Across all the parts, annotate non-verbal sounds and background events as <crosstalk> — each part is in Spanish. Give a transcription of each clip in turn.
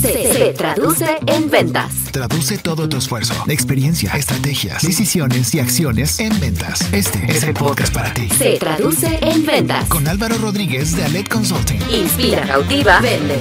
se, traduce en ventas. Traduce todo tu esfuerzo, experiencia, estrategias, decisiones y acciones en ventas. Este es el podcast para ti. Se traduce en ventas. Con Álvaro Rodríguez de Alet Consulting. Inspira, cautiva, vende.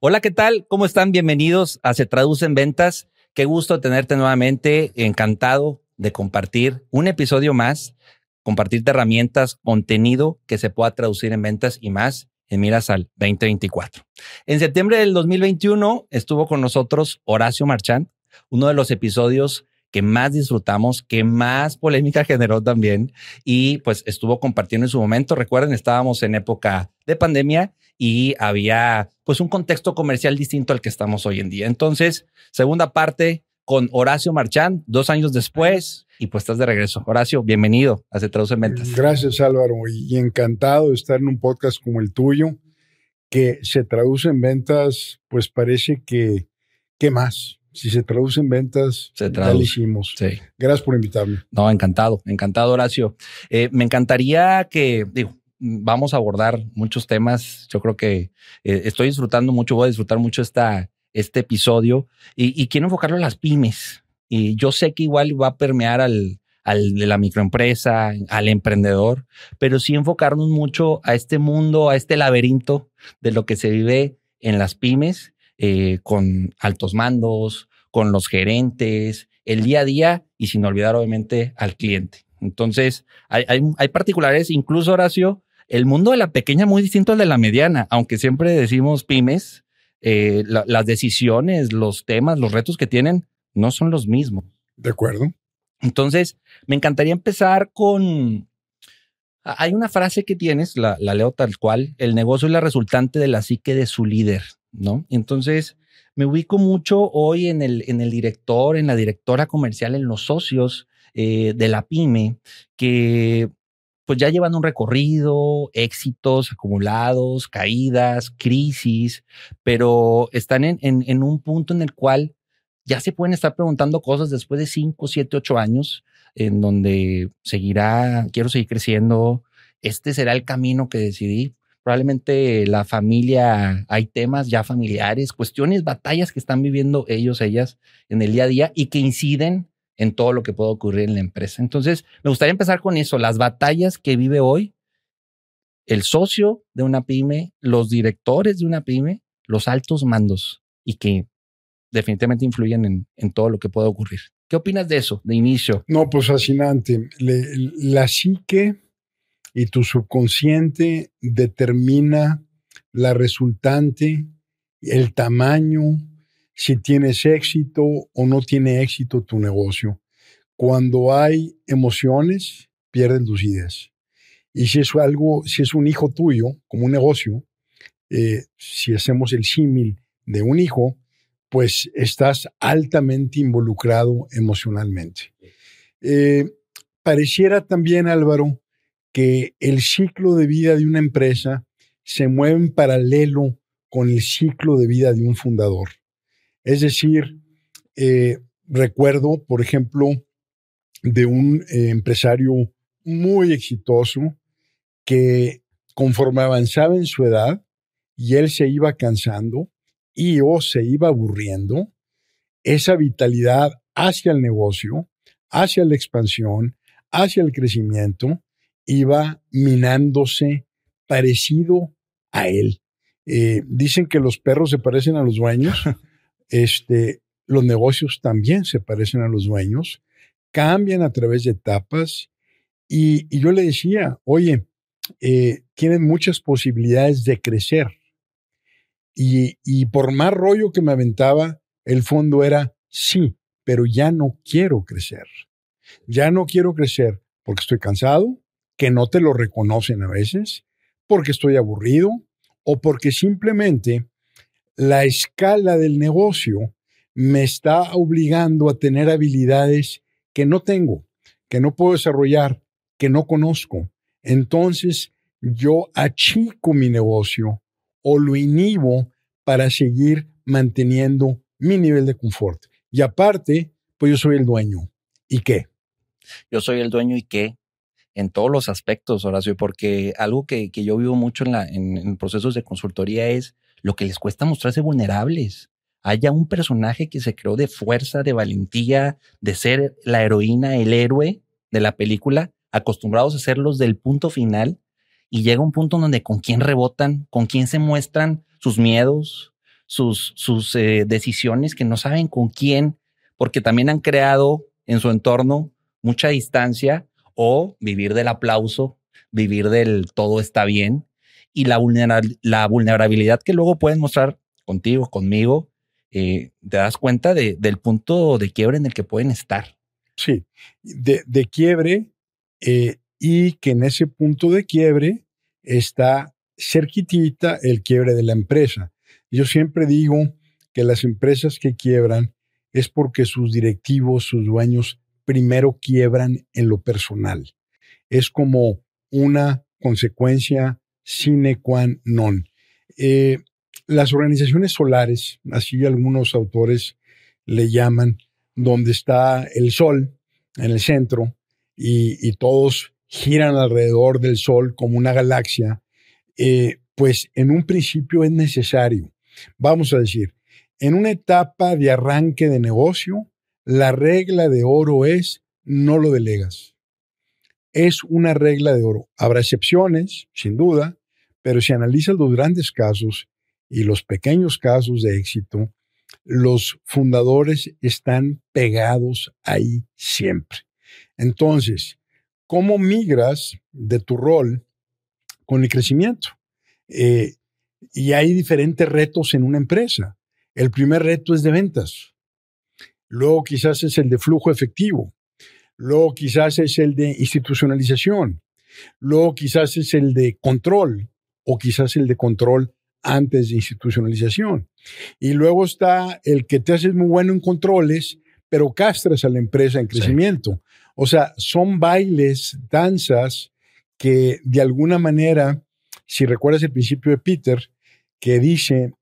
Hola, ¿qué tal? ¿Cómo están? Bienvenidos a Se traduce en ventas. Qué gusto tenerte nuevamente. Encantado de compartir un episodio más, compartirte herramientas, contenido que se pueda traducir en ventas y más en miras al 2024. En septiembre del 2021 estuvo con nosotros Horacio Marchand, uno de los episodios que más disfrutamos, que más polémica <laughs> generó también y pues estuvo compartiendo en su momento. Recuerden, estábamos en época de pandemia y había pues un contexto comercial distinto al que estamos hoy en día. Entonces, segunda parte con Horacio Marchand, dos años después, y pues estás de regreso. Horacio, bienvenido a Se Traduce en Ventas. Gracias Álvaro y encantado de estar en un podcast como el tuyo, que se traduce en ventas, pues parece que, ¿qué más? Si se traduce en ventas, se ya lo hicimos. Sí. Gracias por invitarme. No, encantado, encantado Horacio. Eh, me encantaría que, digo, vamos a abordar muchos temas. Yo creo que eh, estoy disfrutando mucho, voy a disfrutar mucho esta, este episodio y, quiero enfocarlo en las pymes. Y yo sé que igual va a permear al, al de la microempresa, al emprendedor, pero sí enfocarnos mucho a este mundo, a este laberinto de lo que se vive en las pymes, eh, con altos mandos, con los gerentes, el día a día y sin olvidar obviamente al cliente. Entonces, hay, hay, particulares, incluso Horacio, el mundo de la pequeña muy distinto al de la mediana, aunque siempre decimos pymes, eh, las decisiones, los temas, los retos que tienen no son los mismos. De acuerdo. Entonces, me encantaría empezar con... Hay una frase que tienes, la, leo tal cual, el negocio es la resultante de la psique de su líder, ¿no? Entonces, me ubico mucho hoy en el, en el director, en la directora comercial, en los socios eh, de la pyme, que pues ya llevan un recorrido, éxitos acumulados, caídas, crisis, pero están en, en, un punto en el cual ya se pueden estar preguntando cosas después de 5, 7, 8 años, en donde seguirá, quiero seguir creciendo, este será el camino que decidí. Probablemente la familia, hay temas ya familiares, cuestiones, batallas que están viviendo ellos, ellas en el día a día y que inciden en todo lo que puede ocurrir en la empresa. Entonces, me gustaría empezar con eso, las batallas que vive hoy el socio de una pyme, los directores de una pyme, los altos mandos y que definitivamente influyen en, todo lo que puede ocurrir. ¿Qué opinas de eso, de inicio? No, pues fascinante. la psique y tu subconsciente determina la resultante, el tamaño, si tienes éxito o no tiene éxito tu negocio. Cuando hay emociones, pierden tus ideas. Y si es algo, si es un hijo tuyo, como un negocio, eh, si hacemos el símil de un hijo, pues estás altamente involucrado emocionalmente. Eh, pareciera también, Álvaro, que el ciclo de vida de una empresa se mueve en paralelo con el ciclo de vida de un fundador. Es decir, eh, recuerdo, por ejemplo, de un eh, empresario muy exitoso que conforme avanzaba en su edad y él se iba cansando y o se iba aburriendo, esa vitalidad hacia el negocio, hacia la expansión, hacia el crecimiento, iba minándose parecido a él. Eh, dicen que los perros se parecen a los dueños. <laughs> Este, los negocios también se parecen a los dueños, cambian a través de etapas. Y, yo le decía, oye, eh, tienen muchas posibilidades de crecer. Y, por más rollo que me aventaba, el fondo era, sí, pero ya no quiero crecer. Ya no quiero crecer porque estoy cansado, que no te lo reconocen a veces, porque estoy aburrido o porque simplemente la escala del negocio me está obligando a tener habilidades que no tengo, que no puedo desarrollar, que no conozco. Entonces yo achico mi negocio o lo inhibo para seguir manteniendo mi nivel de confort. Y aparte, pues yo soy el dueño. ¿Y qué? Yo soy el dueño y qué en todos los aspectos, Horacio, porque algo que, yo vivo mucho en, la, en, procesos de consultoría es lo que les cuesta mostrarse vulnerables. Haya un personaje que se creó de fuerza, de valentía, de ser la heroína, el héroe de la película, acostumbrados a serlos del punto final, y llega un punto donde con quién rebotan, con quién se muestran sus miedos, sus, sus eh, decisiones, que no saben con quién, porque también han creado en su entorno mucha distancia o vivir del aplauso, vivir del todo está bien y la, la vulnerabilidad que luego pueden mostrar contigo, conmigo, eh, te das cuenta de, del punto de quiebre en el que pueden estar. Sí, de, de quiebre eh, y que en ese punto de quiebre está cerquitita el quiebre de la empresa. Yo siempre digo que las empresas que quiebran es porque sus directivos, sus dueños, primero quiebran en lo personal. Es como una consecuencia sine qua non. Eh, las organizaciones solares, así algunos autores le llaman, donde está el sol en el centro y, todos giran alrededor del sol como una galaxia, eh, pues en un principio es necesario. Vamos a decir, en una etapa de arranque de negocio, la regla de oro es no lo delegas. Es una regla de oro. Habrá excepciones, sin duda, pero si analizas los grandes casos y los pequeños casos de éxito, los fundadores están pegados ahí siempre. Entonces, ¿cómo migras de tu rol con el crecimiento? Eh, y hay diferentes retos en una empresa. El primer reto es de ventas. Luego quizás es el de flujo efectivo. Luego quizás es el de institucionalización. Luego quizás es el de control o quizás el de control antes de institucionalización. Y luego está el que te haces muy bueno en controles, pero castras a la empresa en crecimiento. O sea, son bailes, danzas que de alguna manera, si recuerdas el principio de Peter, que dice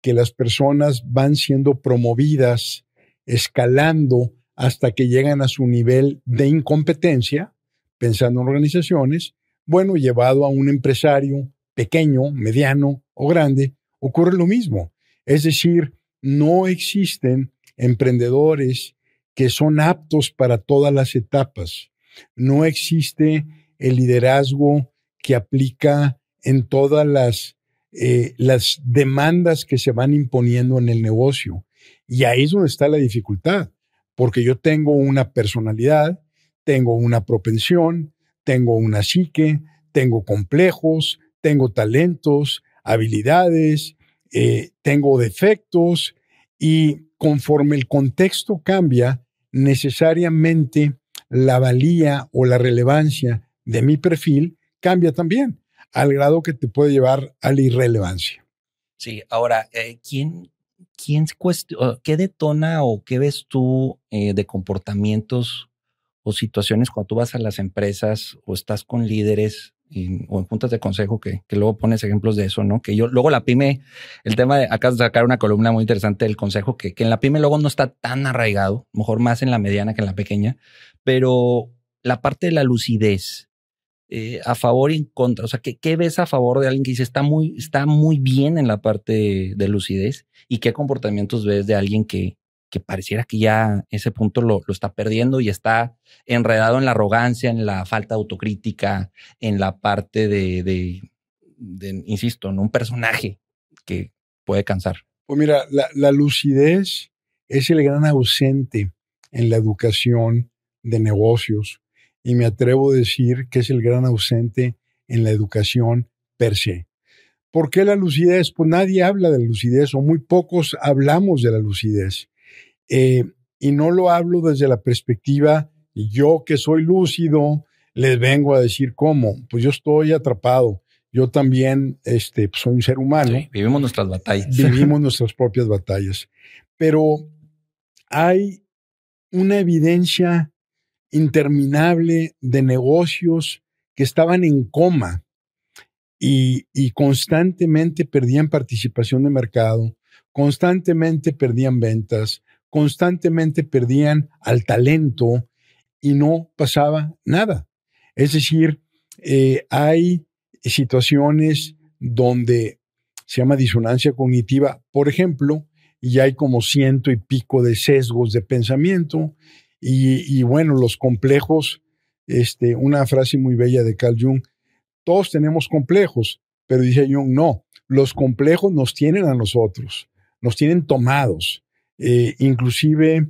que las personas van siendo promovidas, escalando hasta que llegan a su nivel de incompetencia, pensando en organizaciones, bueno, llevado a un empresario pequeño, mediano o grande, ocurre lo mismo. Es decir, no existen emprendedores que son aptos para todas las etapas. No existe el liderazgo que aplica en todas las, eh, las demandas que se van imponiendo en el negocio. Y ahí es donde está la dificultad, porque yo tengo una personalidad, tengo una propensión, tengo una psique, tengo complejos, tengo talentos, habilidades, eh, tengo defectos y conforme el contexto cambia, necesariamente la valía o la relevancia de mi perfil cambia también, al grado que te puede llevar a la irrelevancia. Sí, ahora, eh, ¿quién, ¿qué detona o qué ves tú eh, de comportamientos o situaciones cuando tú vas a las empresas o estás con líderes o en juntas de consejo que, que, luego pones ejemplos de eso, ¿no? Que yo, luego la pyme, el tema de, acá sacar una columna muy interesante del consejo, que, que en la pyme luego no está tan arraigado, mejor más en la mediana que en la pequeña, pero la parte de la lucidez, eh, a favor y en contra, o sea, ¿qué, ¿qué, ves a favor de alguien que dice está muy, está muy bien en la parte de lucidez y qué comportamientos ves de alguien que, que pareciera que ya ese punto lo, lo, está perdiendo y está enredado en la arrogancia, en la falta de autocrítica, en la parte de, insisto, en un personaje que puede cansar. Pues mira, la, la lucidez es el gran ausente en la educación de negocios y me atrevo a decir que es el gran ausente en la educación per se. ¿Por qué la lucidez? Pues nadie habla de la lucidez o muy pocos hablamos de la lucidez. Eh, y no lo hablo desde la perspectiva, yo que soy lúcido, les vengo a decir cómo. Pues yo estoy atrapado. Yo también este, pues, soy un ser humano. vivimos nuestras batallas. Vivimos <laughs> nuestras propias batallas. Pero hay una evidencia interminable de negocios que estaban en coma y, y, constantemente perdían participación de mercado, constantemente perdían ventas, constantemente perdían al talento y no pasaba nada. Es decir, eh, hay situaciones donde se llama disonancia cognitiva, por ejemplo, y hay como ciento y pico de sesgos de pensamiento, y, y bueno, los complejos, este, una frase muy bella de Carl Jung, todos tenemos complejos, pero dice Jung, no, los complejos nos tienen a nosotros, nos tienen tomados. Eh, inclusive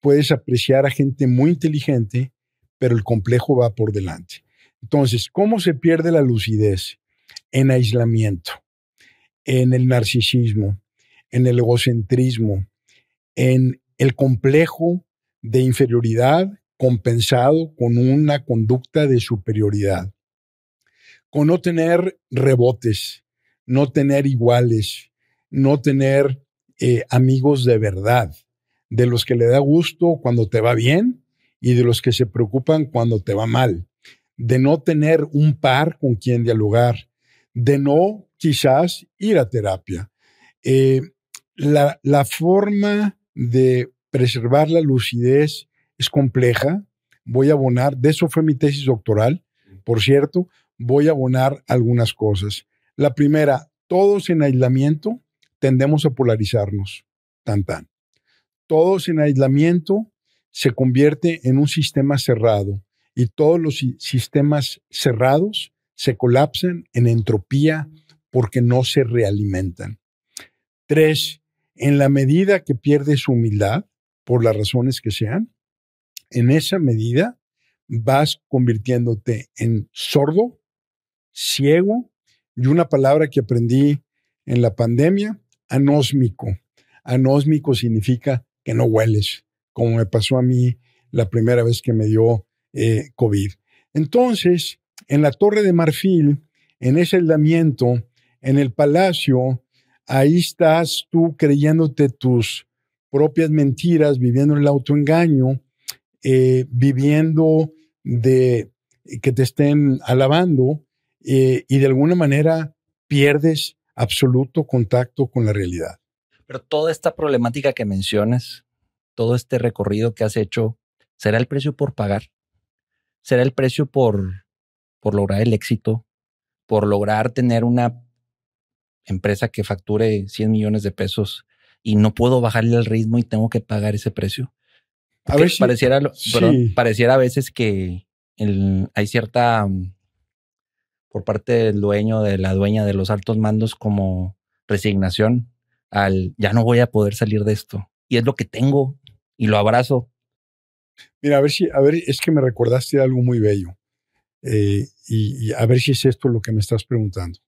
puedes apreciar a gente muy inteligente, pero el complejo va por delante. Entonces, ¿cómo se pierde la lucidez? En aislamiento, en el narcisismo, en el egocentrismo, en el complejo de inferioridad compensado con una conducta de superioridad, con no tener rebotes, no tener iguales, no tener eh, amigos de verdad, de los que le da gusto cuando te va bien y de los que se preocupan cuando te va mal, de no tener un par con quien dialogar, de no quizás ir a terapia. Eh, la, la forma de preservar la lucidez es compleja. Voy a abonar, de eso fue mi tesis doctoral, por cierto, voy a abonar algunas cosas. La primera, todos en aislamiento tendemos a polarizarnos, tan tan. Todos en aislamiento se convierte en un sistema cerrado y todos los sistemas cerrados se colapsan en entropía porque no se realimentan. Tres, en la medida que pierdes humildad, por las razones que sean, en esa medida vas convirtiéndote en sordo, ciego y una palabra que aprendí en la pandemia, anósmico. Anósmico significa que no hueles, como me pasó a mí la primera vez que me dio eh, COVID. Entonces, en la Torre de Marfil, en ese aislamiento, en el palacio, ahí estás tú creyéndote tus propias mentiras, viviendo en el autoengaño, eh, viviendo de que te estén alabando eh, y de alguna manera pierdes absoluto contacto con la realidad. Pero toda esta problemática que mencionas, todo este recorrido que has hecho, ¿será el precio por pagar? ¿Será el precio por, por lograr el éxito? ¿Por lograr tener una empresa que facture 100 millones de pesos y no puedo bajarle el ritmo y tengo que pagar ese precio? a ver pareciera, pareciera a veces que hay cierta por parte del dueño, de la dueña de los altos mandos como resignación al ya no voy a poder salir de esto. Y es lo que tengo y lo abrazo. Mira, a ver si, a ver, es que me recordaste algo muy bello. Eh, y, a ver si es esto lo que me estás preguntando.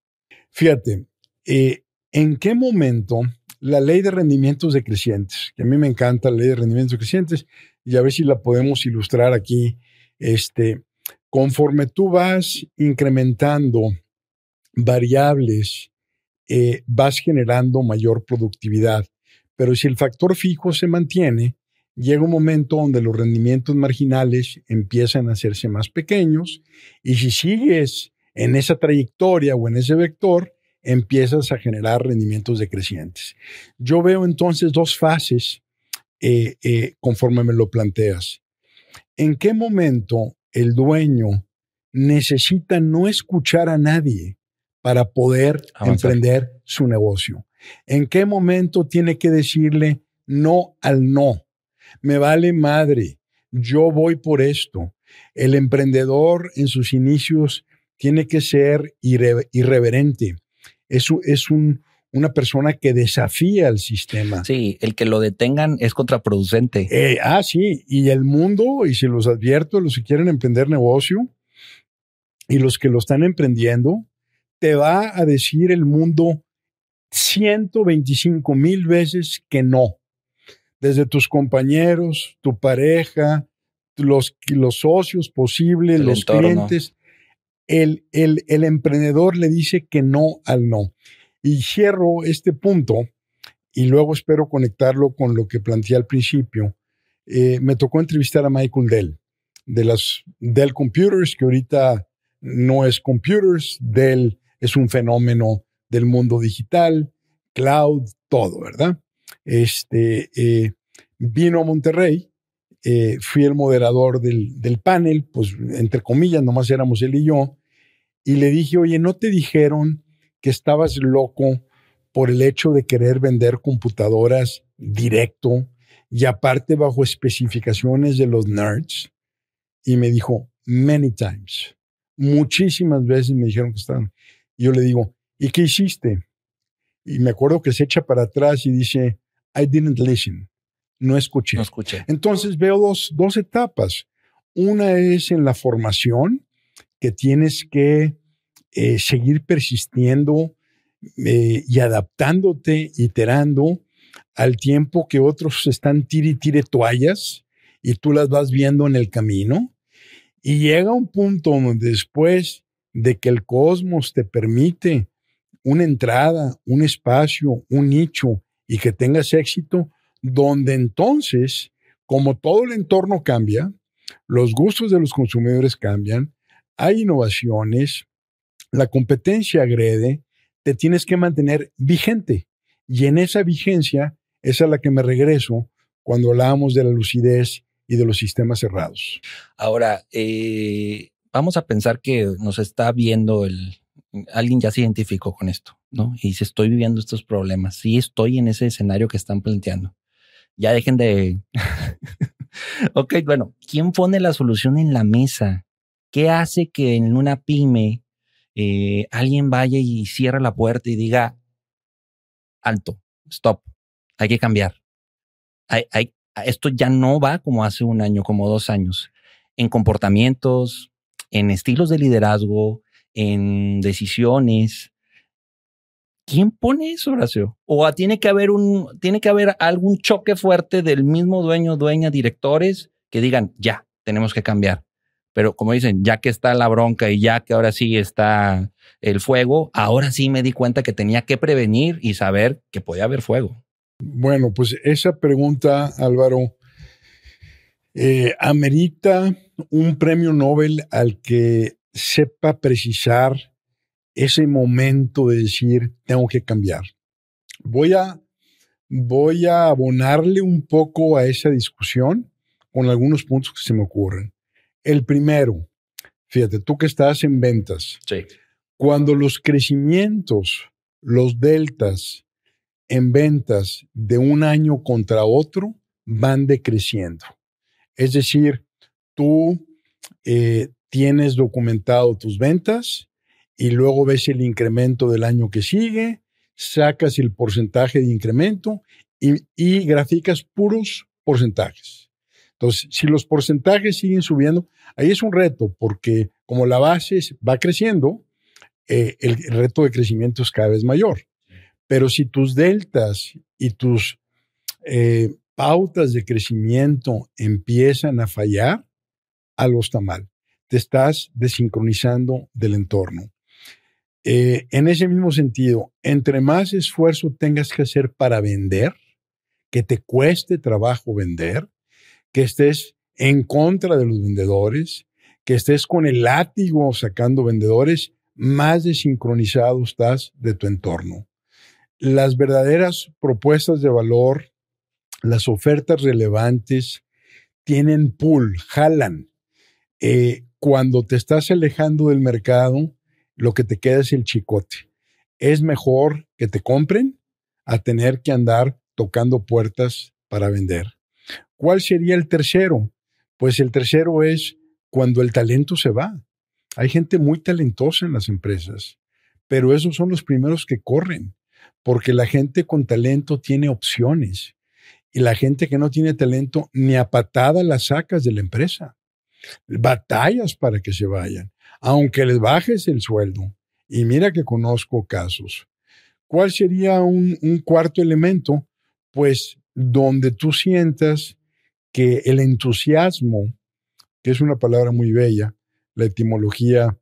Fíjate, eh, ¿en qué momento la ley de rendimientos decrecientes, que a mí me encanta la ley de rendimientos decrecientes, y a ver si la podemos ilustrar aquí, este, Conforme tú vas incrementando variables, eh, vas generando mayor productividad. Pero si el factor fijo se mantiene, llega un momento donde los rendimientos marginales empiezan a hacerse más pequeños y si sigues en esa trayectoria o en ese vector, empiezas a generar rendimientos decrecientes. Yo veo entonces dos fases eh, eh, conforme me lo planteas. ¿En qué momento el dueño necesita no escuchar a nadie para poder emprender su negocio. ¿En qué momento tiene que decirle no al no? Me vale madre, yo voy por esto. El emprendedor en sus inicios tiene que ser irreverente. Es, es un, una persona que desafía al sistema. Sí, el que lo detengan es contraproducente. Eh, ah, sí, y el mundo, y si los advierto, los que quieren emprender negocio y los que lo están emprendiendo, te va a decir el mundo 125 mil veces que no. Desde tus compañeros, tu pareja, los, los socios posibles, los clientes. El, el, el emprendedor le dice que no al no. Y cierro este punto y luego espero conectarlo con lo que planteé al principio. Eh, me tocó entrevistar a Michael Dell, de las Dell Computers, que ahorita no es computers, Dell es un fenómeno del mundo digital, cloud, todo, ¿verdad? Este, eh, vino a Monterrey, eh, fui el moderador del, del, panel, pues entre comillas, nomás éramos él y yo, y le dije, oye, ¿no te dijeron que estabas loco por el hecho de querer vender computadoras directo y aparte bajo especificaciones de los nerds. Y me dijo, many times, muchísimas veces me dijeron que estaban. Y yo le digo, ¿y qué hiciste? Y me acuerdo que se echa para atrás y dice, I didn't listen. No escuché. No escuché. Entonces veo dos, dos etapas. Una es en la formación, que tienes que eh, seguir persistiendo eh, y adaptándote, iterando al tiempo que otros están tire y tire toallas y tú las vas viendo en el camino. Y llega un punto donde después de que el cosmos te permite una entrada, un espacio, un nicho y que tengas éxito, donde entonces, como todo el entorno cambia, los gustos de los consumidores cambian, hay innovaciones, la competencia agrede, te tienes que mantener vigente. Y en esa vigencia es a la que me regreso cuando hablábamos de la lucidez y de los sistemas cerrados. Ahora, eh, vamos a pensar que nos está viendo el, alguien ya se identificó con esto, ¿no? Y dice, estoy viviendo estos problemas, sí estoy en ese escenario que están planteando. Ya dejen de... <laughs> ok, bueno, ¿quién pone la solución en la mesa? ¿Qué hace que en una pyme eh, alguien vaya y cierre la puerta y diga, alto, stop, hay que cambiar? Esto ya no va como hace un año, como dos años, en comportamientos, en estilos de liderazgo, en decisiones. ¿Quién pone eso, Horacio? O tiene que haber un, tiene que haber algún choque fuerte del mismo dueño, dueña, directores que digan, ya, tenemos que cambiar. Pero como dicen, ya que está la bronca y ya que ahora sí está el fuego, ahora sí me di cuenta que tenía que prevenir y saber que podía haber fuego. Bueno, pues esa pregunta, Álvaro, eh, amerita un premio Nobel al que sepa precisar ese momento de decir, tengo que cambiar. Voy a, voy a abonarle un poco a esa discusión con algunos puntos que se me ocurren. El primero, fíjate, tú que estás en ventas, Sí. cuando los crecimientos, los deltas en ventas de un año contra otro van decreciendo. Es decir, tú eh, tienes documentado tus ventas y luego ves el incremento del año que sigue, sacas el porcentaje de incremento y, y graficas puros porcentajes. Entonces, si los porcentajes siguen subiendo, ahí es un reto, porque como la base va creciendo, eh, el reto de crecimiento es cada vez mayor. Pero si tus deltas y tus eh, pautas de crecimiento empiezan a fallar, algo está mal. Te estás desincronizando del entorno. Eh, en ese mismo sentido, entre más esfuerzo tengas que hacer para vender, que te cueste trabajo vender, que estés en contra de los vendedores, que estés con el látigo sacando vendedores, más desincronizado estás de tu entorno. Las verdaderas propuestas de valor, las ofertas relevantes, tienen pull, jalan. Eh, cuando te estás alejando del mercado, lo que te queda es el chicote. Es mejor que te compren a tener que andar tocando puertas para vender. ¿Cuál sería el tercero? Pues el tercero es cuando el talento se va. Hay gente muy talentosa en las empresas, pero esos son los primeros que corren, porque la gente con talento tiene opciones y la gente que no tiene talento ni a patada la sacas de la empresa. Batallas para que se vayan, aunque les bajes el sueldo. Y mira que conozco casos. ¿Cuál sería un, un cuarto elemento? Pues donde tú sientas que el entusiasmo, que es una palabra muy bella, la etimología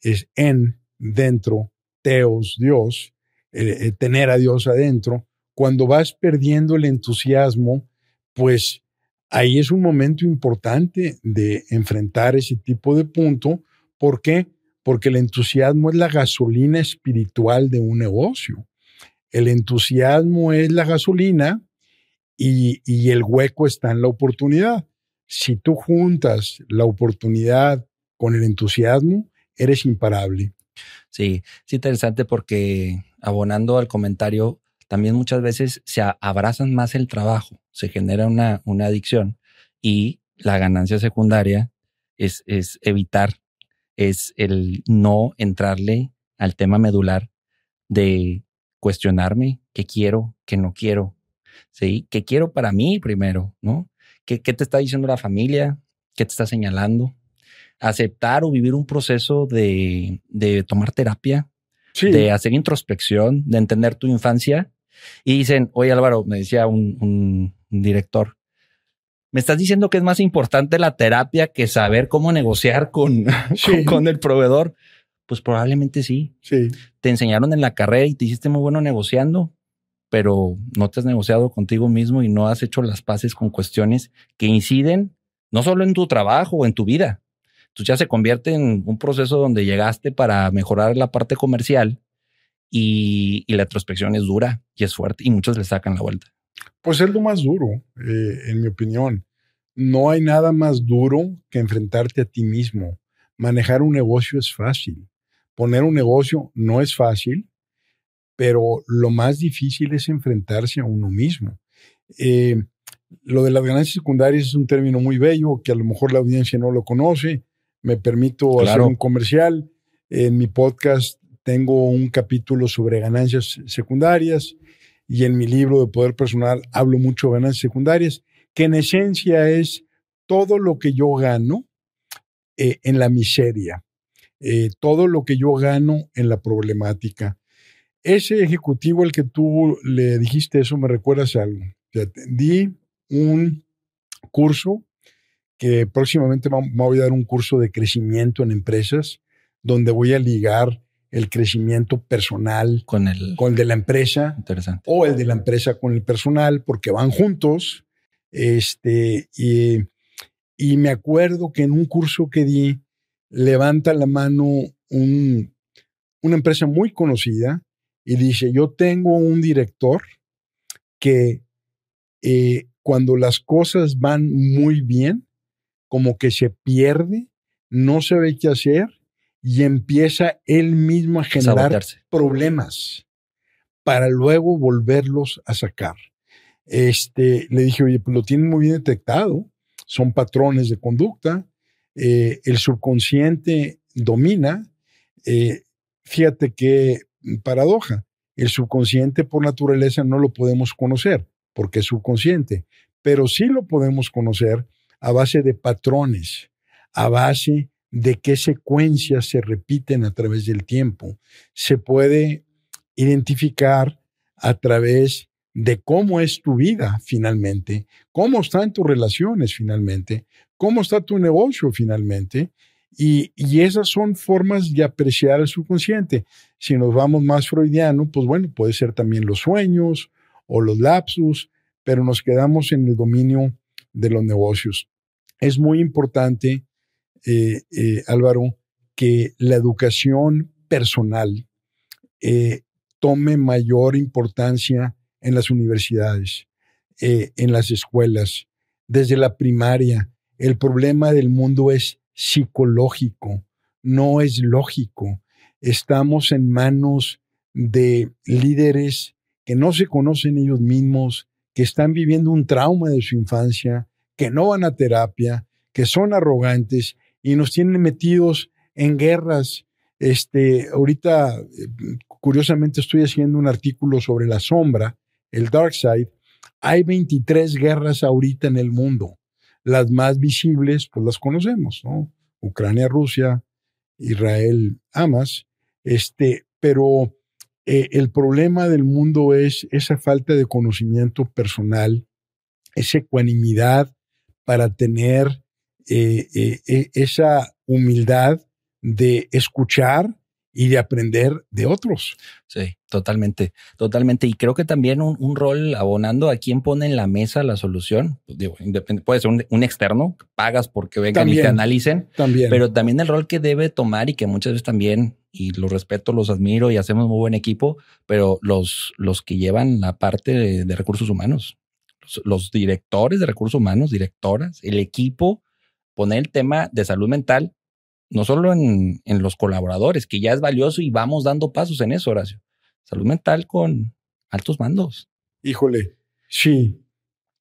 es en, dentro, teos, Dios, eh, eh, tener a Dios adentro, cuando vas perdiendo el entusiasmo, pues ahí es un momento importante de enfrentar ese tipo de punto. ¿Por qué? Porque el entusiasmo es la gasolina espiritual de un negocio. El entusiasmo es la gasolina y, el hueco está en la oportunidad. Si tú juntas la oportunidad con el entusiasmo, eres imparable. Sí, es interesante porque abonando al comentario, también muchas veces se abrazan más el trabajo, se genera una, una adicción y la ganancia secundaria es, es evitar, es el no entrarle al tema medular de cuestionarme qué quiero, qué no quiero, ¿sí? ¿Qué quiero para mí primero, no? ¿Qué, qué te está diciendo la familia? ¿Qué te está señalando? Aceptar o vivir un proceso de, de tomar terapia, de hacer introspección, de entender tu infancia. Y dicen, oye Álvaro, me decía un, un, director, me estás diciendo que es más importante la terapia que saber cómo negociar <laughs> con, con, el proveedor. Pues probablemente sí. Sí. Te enseñaron en la carrera y te hiciste muy bueno negociando, pero no te has negociado contigo mismo y no has hecho las paces con cuestiones que inciden no solo en tu trabajo o en tu vida. Entonces ya se convierte en un proceso donde llegaste para mejorar la parte comercial y, la introspección es dura y es fuerte y muchos le sacan la vuelta. Pues es lo más duro, eh, en mi opinión. No hay nada más duro que enfrentarte a ti mismo. Manejar un negocio es fácil. Poner un negocio no es fácil pero lo más difícil es enfrentarse a uno mismo. Eh, lo de las ganancias secundarias es un término muy bello que a lo mejor la audiencia no lo conoce. Me permito hacer un comercial. En mi podcast tengo un capítulo sobre ganancias secundarias y en mi libro de Poder Personal hablo mucho de ganancias secundarias, que en esencia es todo lo que yo gano eh, en la miseria, eh, todo lo que yo gano en la problemática, ese ejecutivo al que tú le dijiste eso, me recuerdas algo. di un curso que próximamente voy a dar un curso de crecimiento en empresas, donde voy a ligar el crecimiento personal con el, con de la empresa interesante. o el de la empresa con el personal, porque van juntos. Este, y, y me acuerdo que en un curso que di, levanta la mano un, una empresa muy conocida y dice, yo tengo un director que eh, cuando las cosas van muy bien, como que se pierde, no sabe qué hacer y empieza él mismo a generar problemas para luego volverlos a sacar. Este, le dije, oye, pues lo tienen muy bien detectado, son patrones de conducta, eh, el subconsciente domina. Eh, fíjate que paradoja. El subconsciente por naturaleza no lo podemos conocer porque es subconsciente, pero sí lo podemos conocer a base de patrones, a base de qué secuencias se repiten a través del tiempo. Se puede identificar a través de cómo es tu vida finalmente, cómo están tus relaciones finalmente, cómo está tu negocio finalmente, y, esas son formas de apreciar el subconsciente. Si nos vamos más freudiano, pues bueno, puede ser también los sueños o los lapsus, pero nos quedamos en el dominio de los negocios. Es muy importante, eh, eh, Álvaro, que la educación personal eh, tome mayor importancia en las universidades, en las escuelas, desde la primaria. El problema del mundo es psicológico, no es lógico. Estamos en manos de líderes que no se conocen ellos mismos, que están viviendo un trauma de su infancia, que no van a terapia, que son arrogantes y nos tienen metidos en guerras. Este, ahorita, eh, curiosamente, estoy haciendo un artículo sobre la sombra, el dark side. Hay 23 guerras ahorita en el mundo. Las más visibles, pues las conocemos, ¿no? Ucrania, Rusia, Israel, Hamas. Este, pero eh, el problema del mundo es esa falta de conocimiento personal, esa ecuanimidad para tener eh, eh, esa humildad de escuchar y de aprender de otros. Sí, totalmente, totalmente. Y creo que también un, rol abonando a quien pone en la mesa la solución. Pues, digo, puede ser un, externo, pagas porque vengan y te analicen. También. Pero también el rol que debe tomar y que muchas veces también, y los respeto, los admiro y hacemos muy buen equipo, pero los, los que llevan la parte de, recursos humanos, los directores de recursos humanos, directoras, el equipo, poner el tema de salud mental no solo en, los colaboradores, que ya es valioso y vamos dando pasos en eso, Horacio, salud mental con altos mandos. Híjole, sí.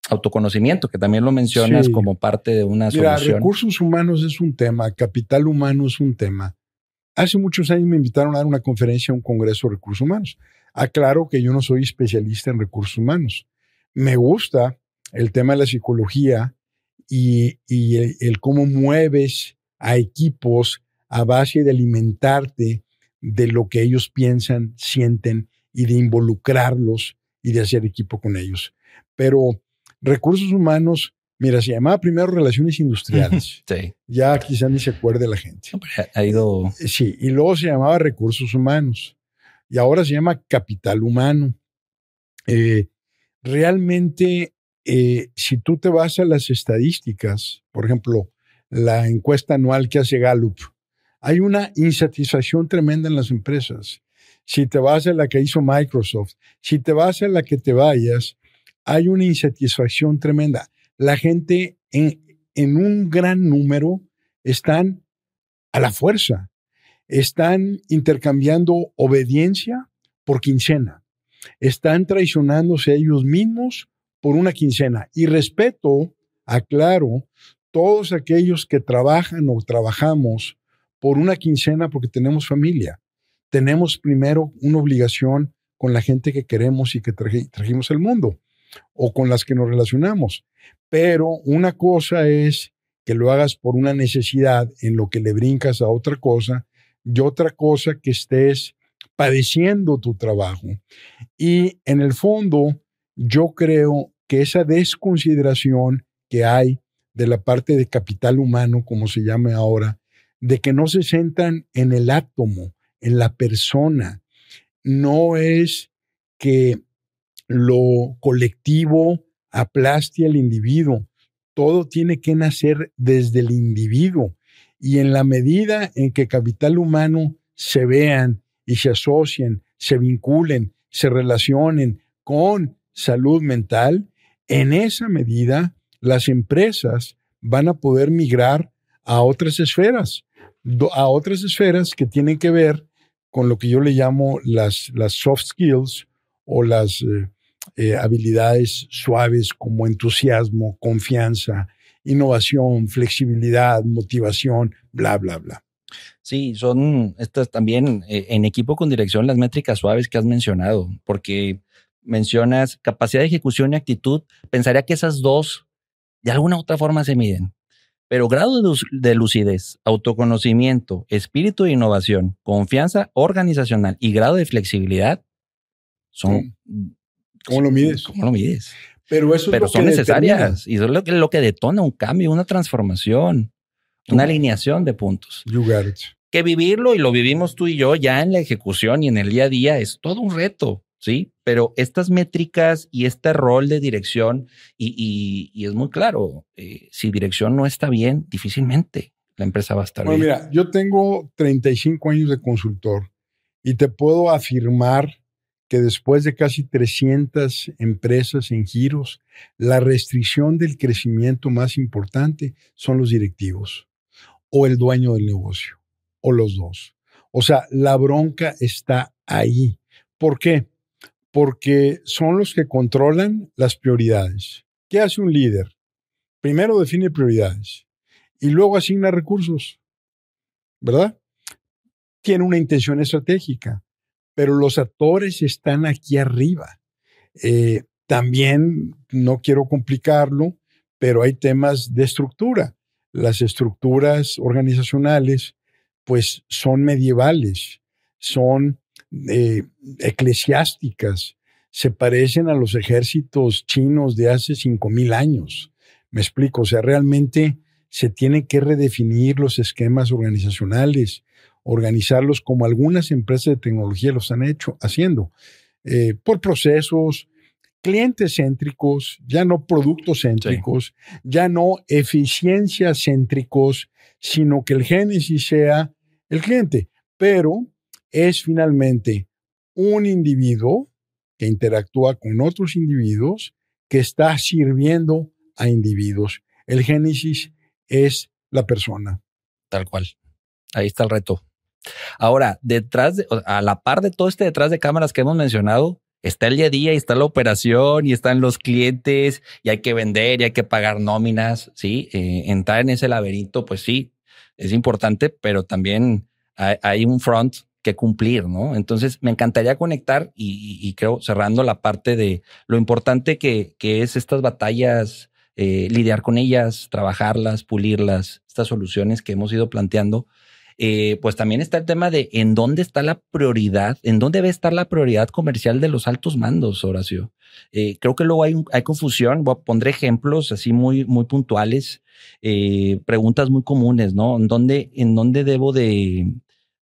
Autoconocimiento, que también lo mencionas Sí. como parte de una Mira, solución. recursos humanos es un tema, capital humano es un tema. Hace muchos años me invitaron a dar una conferencia a un congreso de recursos humanos. Aclaro que yo no soy especialista en recursos humanos. Me gusta el tema de la psicología y, y el, el cómo mueves a equipos a base de alimentarte de lo que ellos piensan, sienten y de involucrarlos y de hacer equipo con ellos. Pero recursos humanos, mira, se llamaba primero relaciones industriales. <laughs> Sí. ya quizás ni se acuerde la gente. No, pero Ha ido. Eh, Sí, y luego se llamaba recursos humanos y ahora se llama capital humano. Eh, realmente, eh, si tú te vas a las estadísticas, por ejemplo, la encuesta anual que hace Gallup, hay una insatisfacción tremenda en las empresas. Si te vas a la que hizo Microsoft, si te vas a la que te vayas, hay una insatisfacción tremenda. La gente en, un gran número están a la fuerza. Están intercambiando obediencia por quincena. Están traicionándose a ellos mismos por una quincena. Y respeto, aclaro, todos aquellos que trabajan o trabajamos por una quincena porque tenemos familia. Tenemos primero una obligación con la gente que queremos y que trajimos al mundo o con las que nos relacionamos. Pero una cosa es que lo hagas por una necesidad en lo que le brincas a otra cosa y otra cosa que estés padeciendo tu trabajo. Y en el fondo, yo creo que esa desconsideración que hay de la parte de capital humano, como se llame ahora, de que no se centran en el átomo, en la persona, no es que lo colectivo aplaste al individuo. Todo tiene que nacer desde el individuo. Y en la medida en que capital humano se vean y se asocien, se vinculen, se relacionen con salud mental, en esa medida las empresas van a poder migrar a otras esferas, a otras esferas que tienen que ver con lo que yo le llamo las, las soft skills o las eh, eh, habilidades suaves como entusiasmo, confianza, innovación, flexibilidad, motivación, bla, bla, bla. Sí, son estas también eh, en equipo con dirección las métricas suaves que has mencionado, porque mencionas capacidad de ejecución y actitud. Pensaría que esas dos de alguna u otra forma se miden. Pero grado de, lucidez, autoconocimiento, espíritu de innovación, confianza organizacional y grado de flexibilidad son. ¿Cómo lo mides? ¿Cómo lo mides? Pero eso es Pero son necesarias y eso es lo que, lo que detona un cambio, una transformación, una alineación de puntos. You got it. Que vivirlo y lo vivimos tú y yo ya en la ejecución y en el día a día es todo un reto, ¿sí? Pero estas métricas y este rol de dirección, y, y- y es muy claro, eh, si dirección no está bien, difícilmente la empresa va a estar Bueno, bien. mira, yo tengo 35 años de consultor y te puedo afirmar que después de casi 300 empresas en giros, la restricción del crecimiento más importante son los directivos o el dueño del negocio o los dos. O sea, la bronca está ahí. ¿Por qué? Porque son los que controlan las prioridades. ¿Qué hace un líder? Primero define prioridades y luego asigna recursos, ¿verdad? Tiene una intención estratégica, pero los actores están aquí arriba. Eh, también, no quiero complicarlo, pero hay temas de estructura. Las estructuras organizacionales, pues, son medievales, son eh, eclesiásticas, se parecen a los ejércitos chinos de hace 5.000 años. Me explico, o sea, realmente se tienen que redefinir los esquemas organizacionales, organizarlos como algunas empresas de tecnología lo están hecho, haciendo, eh, por procesos clientes céntricos, ya no productos céntricos, ya no eficiencia céntricos, sino que el génesis sea el cliente, pero es finalmente un individuo que interactúa con otros individuos que está sirviendo a individuos. El génesis es la persona. Tal cual. Ahí está el reto. Ahora, detrás de, a la par de todo este detrás de cámaras que hemos mencionado, está el día a día y está la operación y están los clientes y hay que vender y hay que pagar nóminas, ¿sí? Eh, entrar en ese laberinto, pues sí, es importante, pero también hay, un front que cumplir, ¿no? Entonces, me encantaría conectar y, creo, cerrando la parte de lo importante que, que es estas batallas, eh, lidiar con ellas, trabajarlas, pulirlas, estas soluciones que hemos ido planteando eh, pues también está el tema de en dónde está la prioridad, en dónde debe estar la prioridad comercial de los altos mandos, Horacio. Eh, creo que luego hay, hay confusión. Voy pondré ejemplos así muy, muy puntuales, preguntas muy comunes, ¿no? ¿En dónde, en dónde debo de,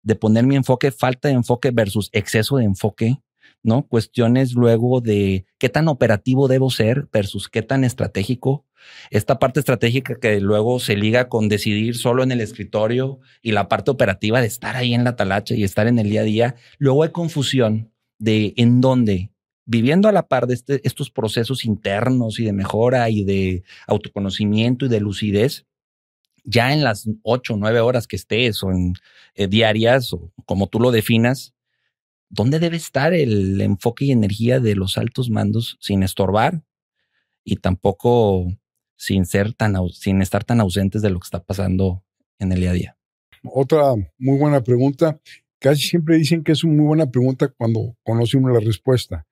de poner mi enfoque, falta de enfoque versus exceso de enfoque? ¿no? Cuestiones luego de qué tan operativo debo ser versus qué tan estratégico. Esta parte estratégica que luego se liga con decidir solo en el escritorio y la parte operativa de estar ahí en la talacha y estar en el día a día. Luego hay confusión de en dónde, viviendo a la par de este, estos procesos internos y de mejora y de autoconocimiento y de lucidez, ya en las ocho o nueve horas que estés o en eh, diarias o como tú lo definas, ¿Dónde debe estar el enfoque y energía de los altos mandos sin estorbar y tampoco sin ser tan sin estar tan ausentes de lo que está pasando en el día a día? Otra muy buena pregunta. Casi siempre dicen que es una muy buena pregunta cuando conoce la respuesta,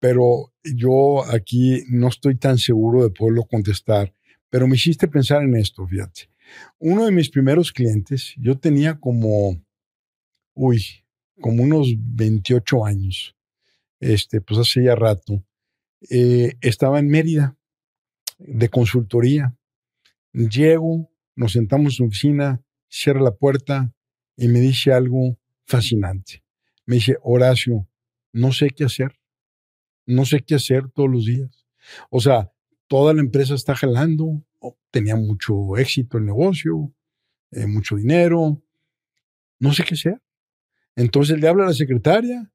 pero yo aquí no estoy tan seguro de poderlo contestar. Pero me hiciste pensar en esto, fíjate. Uno de mis primeros clientes, yo tenía como, uy, como unos 28 años, este, pues hace ya rato, eh, estaba en Mérida de consultoría. Llego, nos sentamos en su oficina, cierra la puerta y me dice algo fascinante. Me dice, Horacio, no sé qué hacer. No sé qué hacer todos los días. O sea, toda la empresa está jalando, tenía mucho éxito el negocio, eh, mucho dinero. No sé qué hacer. Entonces le habla a la secretaria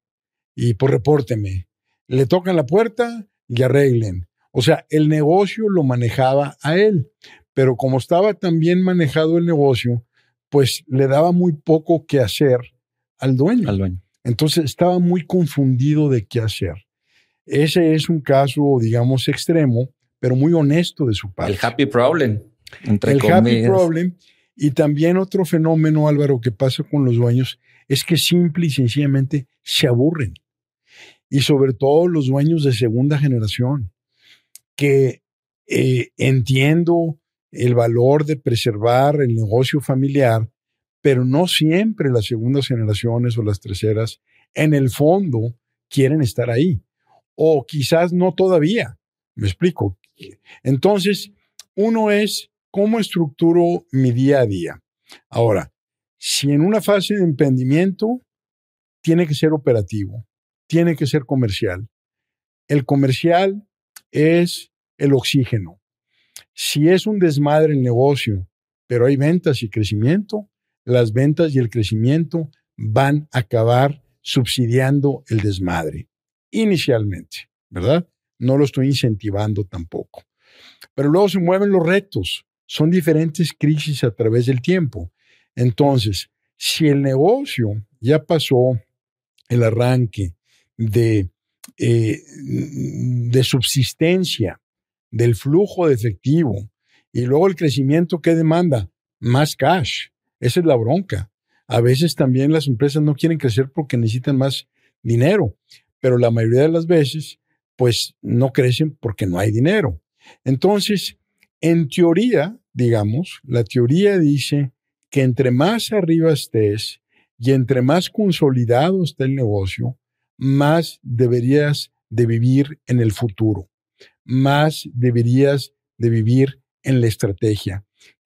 y pues repórteme. Le tocan la puerta y arreglen. O sea, el negocio lo manejaba a él, pero como estaba tan bien manejado el negocio, pues le daba muy poco que hacer al dueño. Al dueño. Entonces estaba muy confundido de qué hacer. Ese es un caso, digamos, extremo, pero muy honesto de su parte. El happy problem. Entre el happy problem. Y también otro fenómeno, Álvaro, que pasa con los dueños es que simple y sencillamente se aburren. Y sobre todo los dueños de segunda generación, que eh, entiendo el valor de preservar el negocio familiar, pero no siempre las segundas generaciones o las terceras, en el fondo, quieren estar ahí. O quizás no todavía. Me explico. Entonces, uno es cómo estructuro mi día a día. Ahora, si en una fase de emprendimiento tiene que ser operativo, tiene que ser comercial. El comercial es el oxígeno. Si es un desmadre el negocio, pero hay ventas y crecimiento, las ventas y el crecimiento van a acabar subsidiando el desmadre. Inicialmente, ¿verdad? No lo estoy incentivando tampoco. Pero luego se mueven los retos. Son diferentes crisis a través del tiempo. Entonces, si el negocio ya pasó el arranque de, eh, de subsistencia, del flujo de efectivo, y luego el crecimiento que demanda, más cash. Esa es la bronca. A veces también las empresas no quieren crecer porque necesitan más dinero, pero la mayoría de las veces, pues no crecen porque no hay dinero. Entonces, en teoría, digamos, la teoría dice que entre más arriba estés y entre más consolidado esté el negocio, más deberías de vivir en el futuro, más deberías de vivir en la estrategia.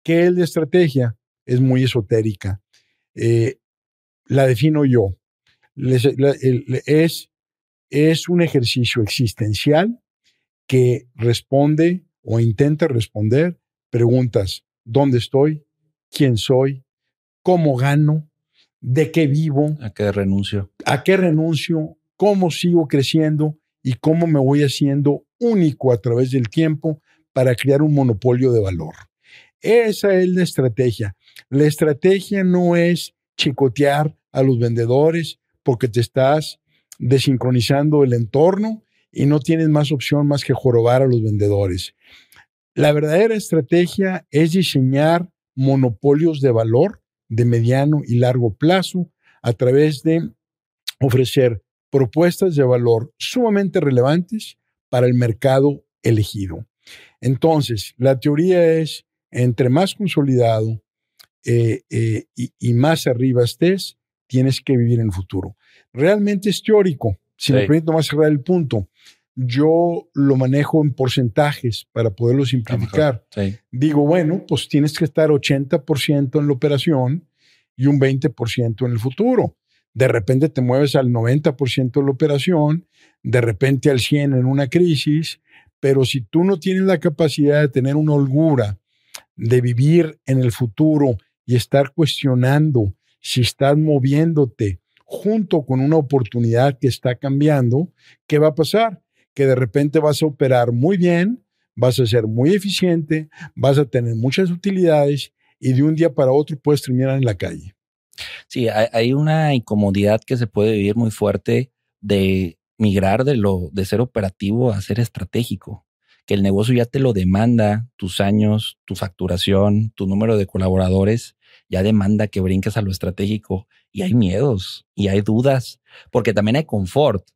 ¿Qué es la estrategia? Es muy esotérica. Eh, la defino yo. Es, es un ejercicio existencial que responde o intenta responder preguntas. ¿Dónde estoy? quién soy, cómo gano, de qué vivo. ¿A qué renuncio? ¿A qué renuncio? ¿Cómo sigo creciendo? ¿Y cómo me voy haciendo único a través del tiempo para crear un monopolio de valor? Esa es la estrategia. La estrategia no es chicotear a los vendedores porque te estás desincronizando el entorno y no tienes más opción más que jorobar a los vendedores. La verdadera estrategia es diseñar monopolios de valor de mediano y largo plazo a través de ofrecer propuestas de valor sumamente relevantes para el mercado elegido. Entonces, la teoría es, entre más consolidado eh, eh, y, más arriba estés, tienes que vivir en el futuro. Realmente es teórico. Si me permito más cerrar el punto, yo lo manejo en porcentajes para poderlo simplificar. Digo, bueno, pues tienes que estar 80% en la operación y un 20% en el futuro. De repente te mueves al 90% de la operación, de repente al 100% en una crisis, pero si tú no tienes la capacidad de tener una holgura, de vivir en el futuro y estar cuestionando si estás moviéndote junto con una oportunidad que está cambiando, ¿qué va a pasar? Que de repente vas a operar muy bien, vas a ser muy eficiente, vas a tener muchas utilidades y de un día para otro puedes terminar en la calle. Sí, hay una incomodidad que se puede vivir muy fuerte de migrar de lo de ser operativo a ser estratégico, que el negocio ya te lo demanda, tus años, tu facturación, tu número de colaboradores, ya demanda que brinques a lo estratégico y hay miedos y hay dudas, porque también hay confort.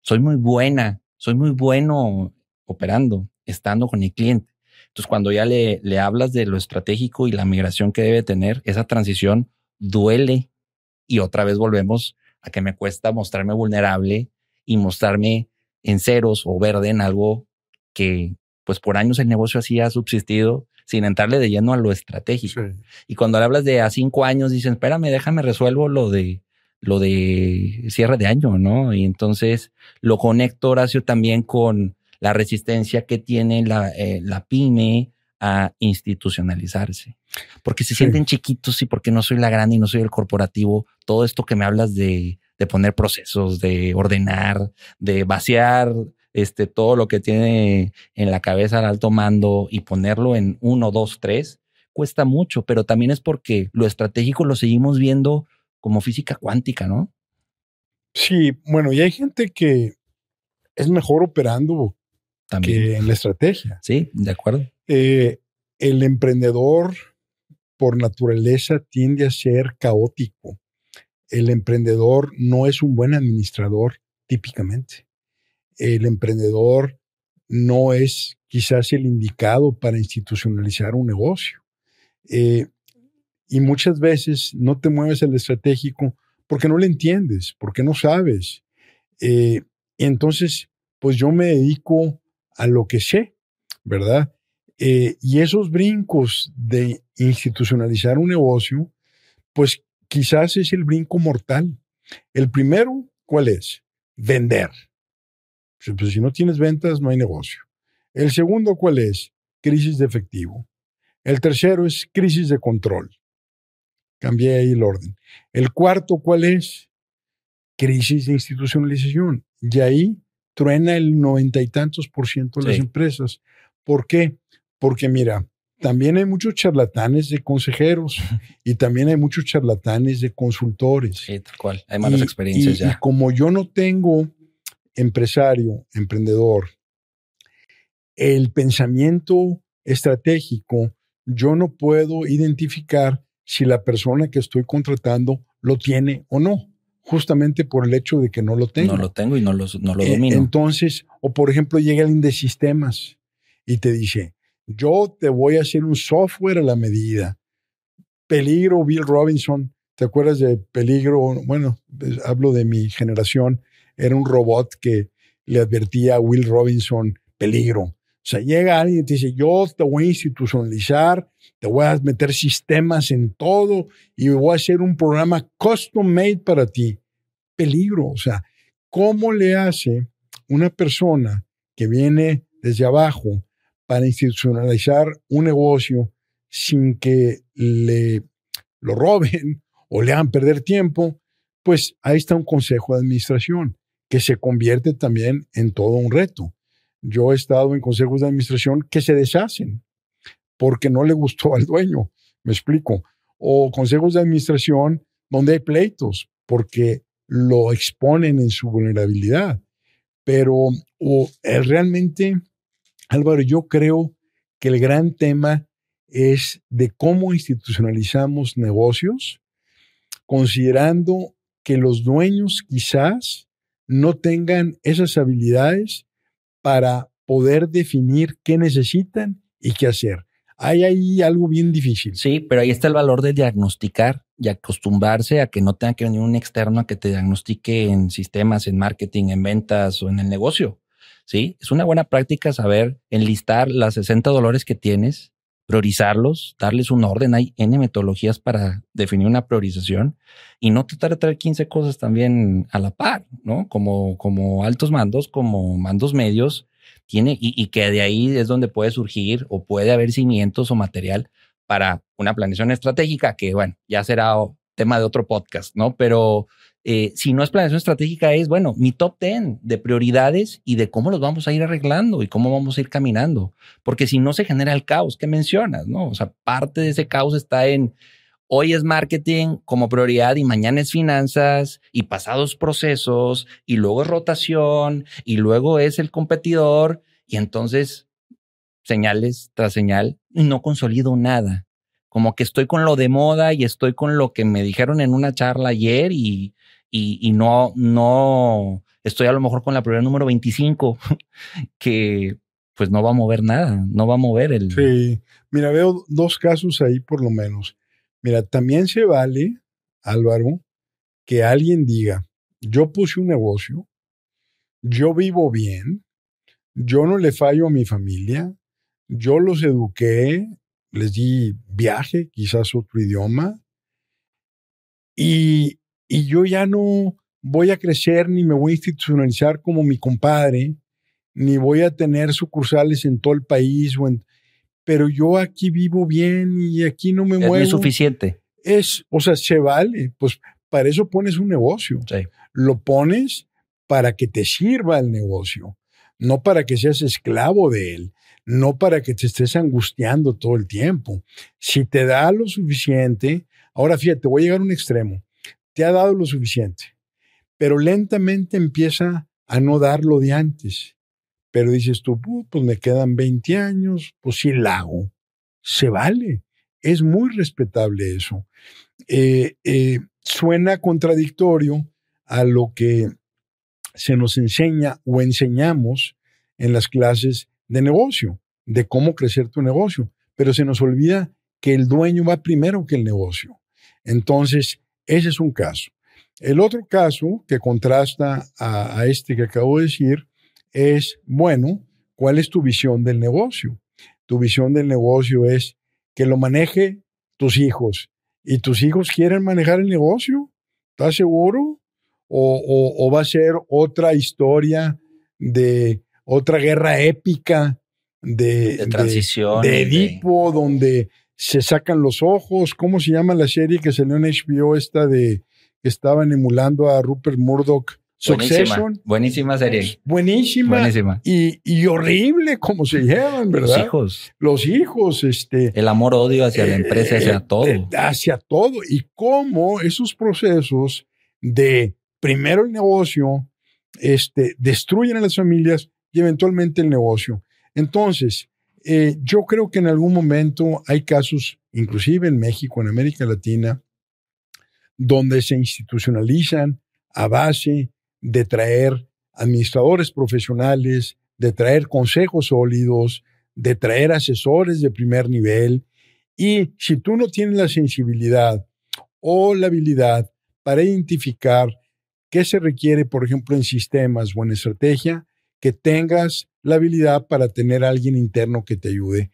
Soy muy buena, soy muy bueno operando, estando con el cliente. Entonces, cuando ya le, le hablas de lo estratégico y la migración que debe tener, esa transición duele y otra vez volvemos a que me cuesta mostrarme vulnerable y mostrarme en ceros o verde en algo que pues por años el negocio así ha subsistido sin entrarle de lleno a lo estratégico. Y cuando le hablas de a cinco años, dicen, espérame, déjame resuelvo lo de lo de cierre de año, ¿no? Y entonces lo conecto, Horacio, también con la resistencia que tiene la, eh, la pyme a institucionalizarse. Porque se sienten chiquitos y porque no soy la grande y no soy el corporativo. Todo esto que me hablas de, de poner procesos, de ordenar, de vaciar este, todo lo que tiene en la cabeza el alto mando y ponerlo en uno, dos, tres, cuesta mucho, pero también es porque lo estratégico lo seguimos viendo como física cuántica, ¿no? Sí, bueno, y hay gente que es mejor operando también. que en la estrategia. Sí, de acuerdo. Eh, el emprendedor por naturaleza tiende a ser caótico. El emprendedor no es un buen administrador típicamente el emprendedor no es quizás el indicado para institucionalizar un negocio. Eh, y muchas veces no te mueves al estratégico porque no le entiendes, porque no sabes. Eh, entonces, pues yo me dedico a lo que sé, ¿verdad? Eh, y esos brincos de institucionalizar un negocio, pues quizás es el brinco mortal. El primero, ¿cuál es? Vender. Pues si no tienes ventas, no hay negocio. El segundo, ¿cuál es? Crisis de efectivo. El tercero es crisis de control. Cambié ahí el orden. El cuarto, ¿cuál es? Crisis de institucionalización. Y ahí truena el noventa y tantos por ciento de las empresas. ¿Por qué? Porque mira, también hay muchos charlatanes de consejeros y también hay muchos charlatanes de consultores. Sí, tal cual. Hay malas experiencias ya. Y como yo no tengo empresario, emprendedor, el pensamiento estratégico, yo no puedo identificar si la persona que estoy contratando lo tiene o no, justamente por el hecho de que no lo tengo. No lo tengo y no lo, no lo eh, domino. entonces, o por ejemplo, llega alguien de sistemas y te dice, yo te voy a hacer un software a la medida. Peligro, Bill Robinson, ¿te acuerdas de Peligro? Bueno, hablo de mi generación era un robot que le advertía a Will Robinson peligro. O sea, llega alguien y te dice, yo te voy a institucionalizar, te voy a meter sistemas en todo y voy a hacer un programa custom made para ti. Peligro. O sea, ¿cómo le hace una persona que viene desde abajo para institucionalizar un negocio sin que le lo roben o le hagan perder tiempo? Pues ahí está un consejo de administración que se convierte también en todo un reto. Yo he estado en consejos de administración que se deshacen porque no le gustó al dueño, me explico. O consejos de administración donde hay pleitos, porque lo exponen en su vulnerabilidad. Pero o, eh, realmente, Álvaro, yo creo que el gran tema es de cómo institucionalizamos negocios, considerando que los dueños quizás no tengan esas habilidades para poder definir qué necesitan y qué hacer. Hay ahí algo bien difícil. Sí, pero ahí está el valor de diagnosticar y acostumbrarse a que no tenga que venir un externo a que te diagnostique en sistemas, en marketing, en ventas o en el negocio. Sí, es una buena práctica saber enlistar las 60 dolores que tienes, priorizarlos, darles un orden. Hay N metodologías para definir una priorización y no tratar de traer 15 cosas también a la par, ¿no? Como, como altos mandos, como mandos medios, tiene y, y que de ahí es donde puede surgir o puede haber cimientos o material para una planeación estratégica que, bueno, ya será tema de otro podcast, ¿no? Pero eh, si no es planeación estratégica, es, bueno, mi top 10 de prioridades y de cómo los vamos a ir arreglando y cómo vamos a ir caminando. Porque si no se genera el caos que mencionas, ¿no? O sea, parte de ese caos está en hoy es marketing como prioridad y mañana es finanzas y pasados procesos y luego es rotación y luego es el competidor y entonces señales tras señal y no consolido nada. Como que estoy con lo de moda y estoy con lo que me dijeron en una charla ayer y, y, no, no estoy a lo mejor con la prioridad número 25, <laughs> que pues no va a mover nada, no va a mover el... Sí, mira, veo dos casos ahí por lo menos. Mira, también se vale, Álvaro, que alguien diga, yo puse un negocio, yo vivo bien, yo no le fallo a mi familia, yo los eduqué, les di viaje, quizás otro idioma, y, y yo ya no voy a crecer ni me voy a institucionalizar como mi compadre, ni voy a tener sucursales en todo el país, o pero yo aquí vivo bien y aquí no me muevo. Es suficiente. Es, o sea, se vale, pues para eso pones un negocio. Lo pones para que te sirva el negocio, no para que seas esclavo de él, no para que te estés angustiando todo el tiempo. Si te da lo suficiente, ahora fíjate, voy a llegar a un extremo te ha dado lo suficiente, pero lentamente empieza a no dar lo de antes. Pero dices tú, pues me quedan 20 años, pues sí la hago. Se vale. Es muy respetable eso. Eh, eh, suena contradictorio a lo que se nos enseña o enseñamos en las clases de negocio, de cómo crecer tu negocio, pero se nos olvida que el dueño va primero que el negocio. Entonces, ese es un caso. El otro caso que contrasta a, este que acabo de decir es, bueno, ¿cuál es tu visión del negocio? Tu visión del negocio es que lo maneje tus hijos y tus hijos quieren manejar el negocio. ¿Estás seguro? O, va a ser otra historia de otra guerra épica de, transición. De, Edipo, donde se sacan los ojos. ¿Cómo se llama la serie que salió en HBO esta de que estaban emulando a Rupert Murdoch? Succession. Buenísima, serie. Buenísima. Buenísima. Y, y, horrible como se llevan, ¿verdad? Los hijos. Los hijos, este. El amor-odio hacia la empresa, hacia eh, todo. Eh, hacia todo. Y cómo esos procesos de primero el negocio, este, destruyen a las familias y eventualmente el negocio. Entonces, eh, yo creo que en algún momento hay casos, inclusive en México, en América Latina, donde se institucionalizan a base de traer administradores profesionales, de traer consejos sólidos, de traer asesores de primer nivel. Y si tú no tienes la sensibilidad o la habilidad para identificar qué se requiere, por ejemplo, en sistemas o en estrategia, que tengas la habilidad para tener a alguien interno que te ayude.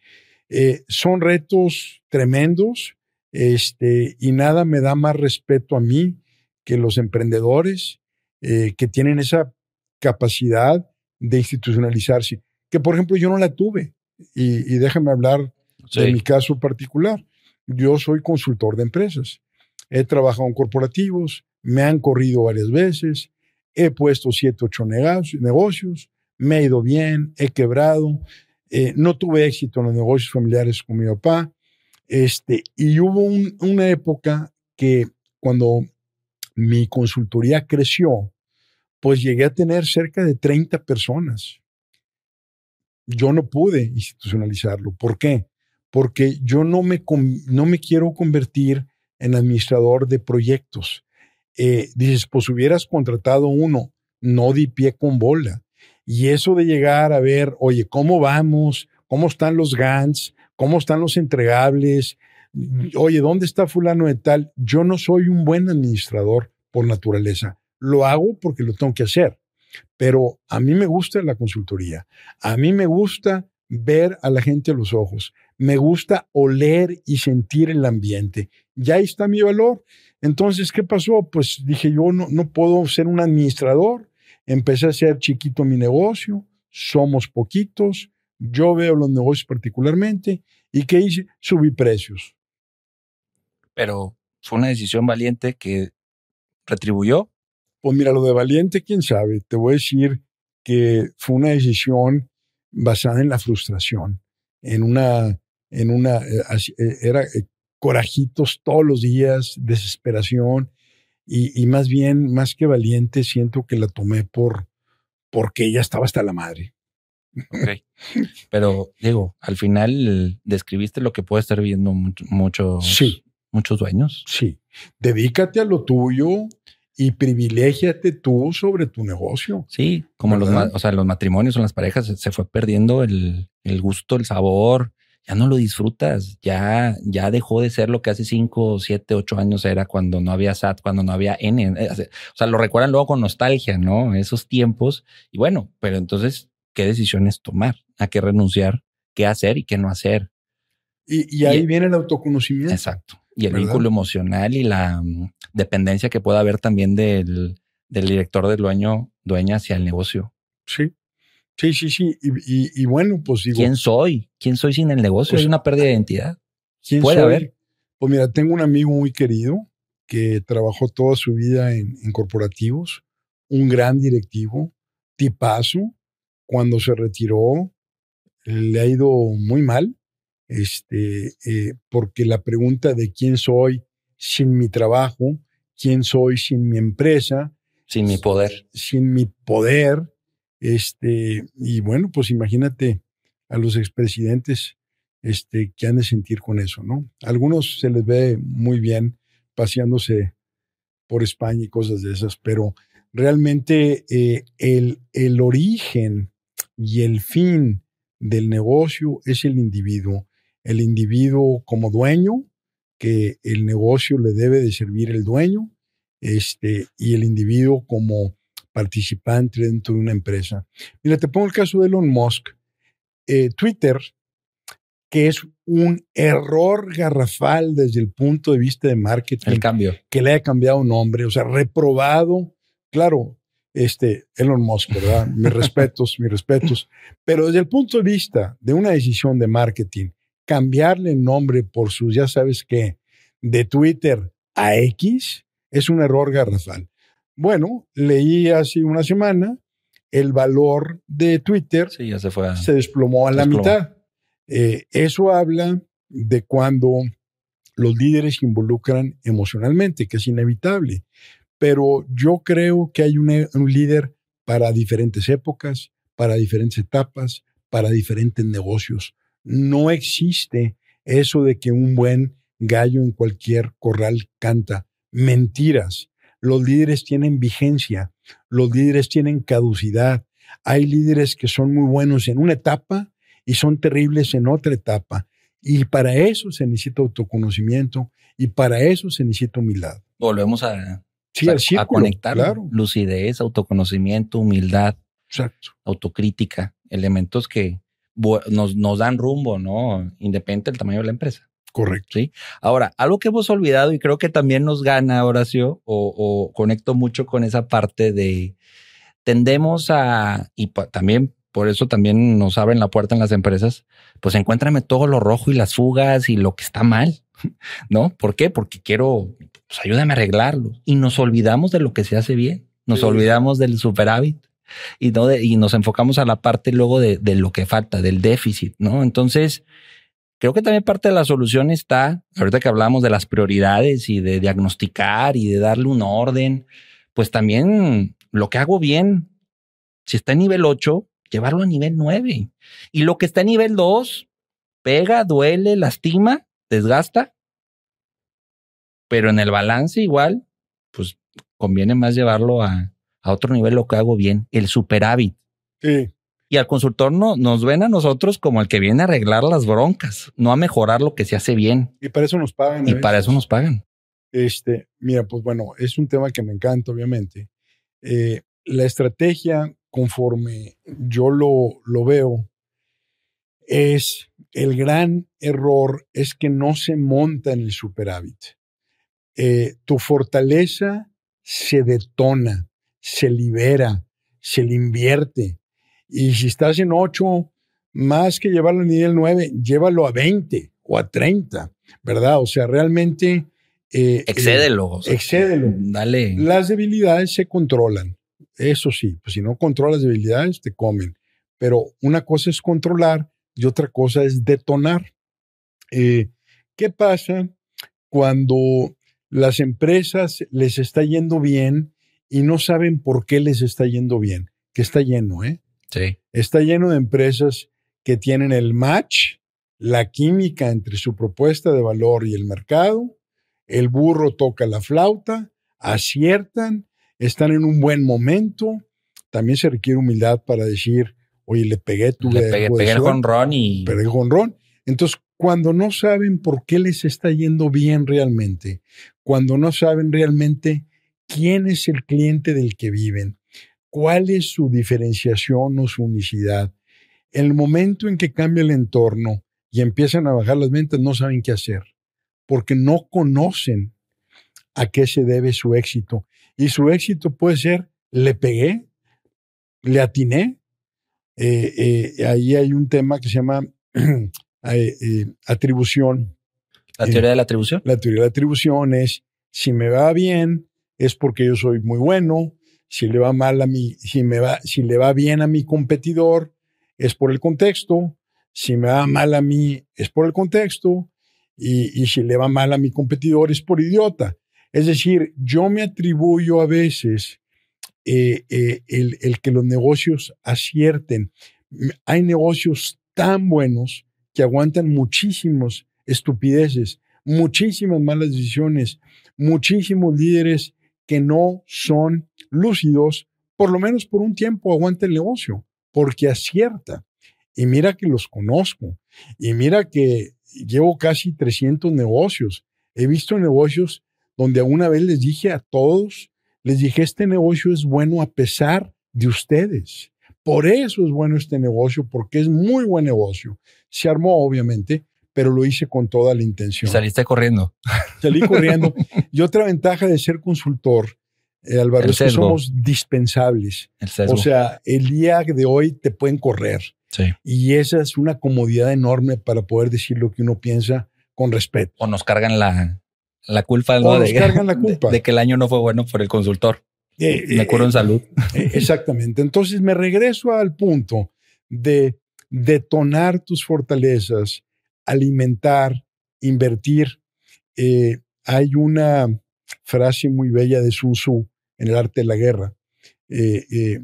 Eh, son retos tremendos este, y nada me da más respeto a mí que los emprendedores eh, que tienen esa capacidad de institucionalizarse, que por ejemplo yo no la tuve. Y, déjame hablar de mi caso particular. Yo soy consultor de empresas. He trabajado en corporativos, me han corrido varias veces, he puesto siete, ocho negocios, me ha ido bien, he quebrado, eh, no tuve éxito en los negocios familiares con mi papá. Este, y hubo una época que cuando mi consultoría creció, pues llegué a tener cerca de 30 personas. Yo no pude institucionalizarlo. ¿Por qué? Porque yo no me, no me quiero convertir en administrador de proyectos. Eh, dices, pues hubieras contratado uno, no di pie con bola. Y eso de llegar a ver, oye, ¿cómo vamos? ¿Cómo están los GANs? ¿Cómo están los entregables? Oye, ¿dónde está fulano de tal? Yo no soy un buen administrador por naturaleza. Lo hago porque lo tengo que hacer. Pero a mí me gusta la consultoría. A mí me gusta ver a la gente a los ojos. Me gusta oler y sentir el ambiente. Ya ahí está mi valor. Entonces, ¿qué pasó? Pues dije, yo no, no puedo ser un administrador. Empecé a ser chiquito mi negocio. Somos poquitos. Yo veo los negocios particularmente. ¿Y qué hice? Subí precios. Pero fue una decisión valiente que retribuyó. Pues mira, lo de valiente, quién sabe. Te voy a decir que fue una decisión basada en la frustración, en una, en una, eh, eh, era eh, corajitos todos los días, desesperación, y, más bien, más que valiente, siento que la tomé por, porque ella estaba hasta la madre. <laughs> Ok. Pero, digo, al final describiste lo que puede estar viendo muchos, sí. muchos dueños. Sí. Dedícate a lo tuyo, y privilégiate tú sobre tu negocio. Sí, como los, o sea, los matrimonios o las parejas se fue perdiendo el, el, gusto, el sabor. Ya no lo disfrutas, ya, ya dejó de ser lo que hace cinco, siete, ocho años era cuando no había SAT, cuando no había N. Eh, o sea, lo recuerdan luego con nostalgia, ¿no? Esos tiempos. Y bueno, pero entonces, ¿qué decisiones tomar? ¿A qué renunciar? ¿Qué hacer y qué no hacer? Y, y ahí viene el autoconocimiento. Exacto y el vínculo emocional y la mm, dependencia que pueda haber también del, del director del dueño, dueña hacia el negocio. Sí, sí, sí, sí. Y, bueno, pues digo. ¿Quién soy? ¿Quién soy sin el negocio? Pues, es una pérdida de identidad. ¿Quién Puede haber. Pues mira, tengo un amigo muy querido que trabajó toda su vida en, en corporativos, un gran directivo, tipazo. Cuando se retiró, le ha ido muy mal este, eh, porque la pregunta de quién soy sin mi trabajo, quién soy sin mi empresa, sin mi poder, sin mi poder, este, y bueno, pues imagínate a los expresidentes este, que han de sentir con eso, ¿no? algunos se les ve muy bien paseándose por España y cosas de esas, pero realmente eh, el, el origen y el fin del negocio es el individuo el individuo como dueño, que el negocio le debe de servir el dueño, este, y el individuo como participante dentro de una empresa. Mira, te pongo el caso de Elon Musk. Eh, Twitter, que es un error garrafal desde el punto de vista de marketing. El cambio. Que le haya cambiado nombre, o sea, reprobado. Claro, este, Elon Musk, ¿verdad? Mis <laughs> respetos, mis respetos. Pero desde el punto de vista de una decisión de marketing cambiarle el nombre por sus, ya sabes qué, de Twitter a X es un error garrafal. Bueno, leí hace una semana el valor de Twitter ya se, fue se desplomó a la mitad. Eh, eso habla de cuando los líderes se involucran emocionalmente, que es inevitable. Pero yo creo que hay un líder para diferentes épocas, para diferentes etapas, para diferentes negocios. No existe eso de que un buen gallo en cualquier corral canta. Mentiras. Los líderes tienen vigencia, los líderes tienen caducidad. Hay líderes que son muy buenos en una etapa y son terribles en otra etapa. Y para eso se necesita autoconocimiento y para eso se necesita humildad. Volvemos a, a conectar lucidez, autoconocimiento, humildad, autocrítica, elementos que, nos, nos dan rumbo, ¿no? Independiente del tamaño de la empresa. Correcto. Sí. Ahora, algo que hemos olvidado y creo que también nos gana, Horacio, o, o conecto mucho con esa parte de tendemos a, y también por eso también nos abren la puerta en las empresas, pues encuéntrame todo lo rojo y las fugas y lo que está mal, <laughs> ¿no? ¿Por qué? Porque quiero, pues ayúdame a arreglarlo. Y nos olvidamos de lo que se hace bien, nos olvidamos del superávit y, no y nos enfocamos a la parte luego de, lo que falta, del déficit, ¿no? Entonces, creo que también parte de la solución está, ahorita que hablamos de las prioridades y de diagnosticar y de darle un orden, pues también lo que hago bien, si está en nivel 8, llevarlo a nivel 9. Y lo que está en nivel 2, pega, duele, lastima, desgasta. Pero en el balance igual, pues conviene más llevarlo a, a otro nivel lo que hago bien, el superávit. Sí. Y al consultor no, nos ven a nosotros como el que viene a arreglar las broncas, no a mejorar lo que se hace bien. Y para eso nos pagan. Y para eso nos pagan. Este, mira, pues bueno, es un tema que me encanta, obviamente. Eh, la estrategia, conforme yo lo, lo veo, es el gran error es que no se monta en el superávit. Eh, tu fortaleza se detona, se libera, se le invierte. Y si estás en 8, más que llevarlo a nivel 9, llévalo a 20 o a 30, ¿verdad? O sea, realmente... eh, Excédelo. o sea, excédelo. Dale. las debilidades se controlan. Eso sí, pues si no controlas debilidades, te comen. Pero una cosa es controlar y otra cosa es detonar. Eh, ¿Qué pasa cuando las empresas les está yendo bien y no saben por qué les está yendo bien? Que está lleno, ¿eh? Sí. Está lleno de empresas que tienen el match, la química entre su propuesta de valor y el mercado. El burro toca la flauta, aciertan, están en un buen momento. También se requiere humildad para decir, oye, le pegué, tuve Le pegué, pegué el jonrón y pegué el jonrón. Entonces, cuando no saben por qué les está yendo bien realmente, cuando no saben realmente quién es el cliente del que viven, cuál es su diferenciación o su unicidad, el momento en que cambia el entorno y empiezan a bajar las ventas, no saben qué hacer, porque no conocen a qué se debe su éxito. Y su éxito puede ser, le pegué, le atiné. Eh, eh, ahí hay un tema que se llama <clears throat> eh, atribución. la teoría de la atribución. La teoría de la atribución es, si me va bien, es porque yo soy muy bueno. Si le va mal a mí, si me va, si le va bien a mi competidor, es por el contexto. Si me va mal a mí, es por el contexto. Y, y si le va mal a mi competidor, es por idiota. Es decir, yo me atribuyo a veces eh, eh, el, el que los negocios acierten. Hay negocios tan buenos que aguantan muchísimas estupideces, muchísimas malas decisiones, muchísimos líderes que no son lúcidos, por lo menos por un tiempo aguanta el negocio, porque acierta. Y mira que los conozco, y mira que llevo casi 300 negocios. He visto negocios donde una vez les dije a todos, les dije, este negocio es bueno a pesar de ustedes. Por eso es bueno este negocio, porque es muy buen negocio. Se armó, obviamente, pero lo hice con toda la Y intención. saliste corriendo. Salí <laughs> corriendo. y otra ventaja de ser consultor, eh, Álvaro, es que somos dispensables. O sea, el día de hoy te pueden correr. sí. Y esa es una comodidad enorme para poder decir lo que uno piensa con respeto. O nos cargan la, la culpa ¿no? nos de, cargan la <laughs> culpa. de que el año no fue bueno por el consultor. Eh, Me eh, curo en salud. Eh, Exactamente. Entonces me regreso al punto de detonar tus fortalezas, alimentar, invertir. Eh, hay una frase muy bella de Sun Tzu en el arte de la guerra. Eh, eh,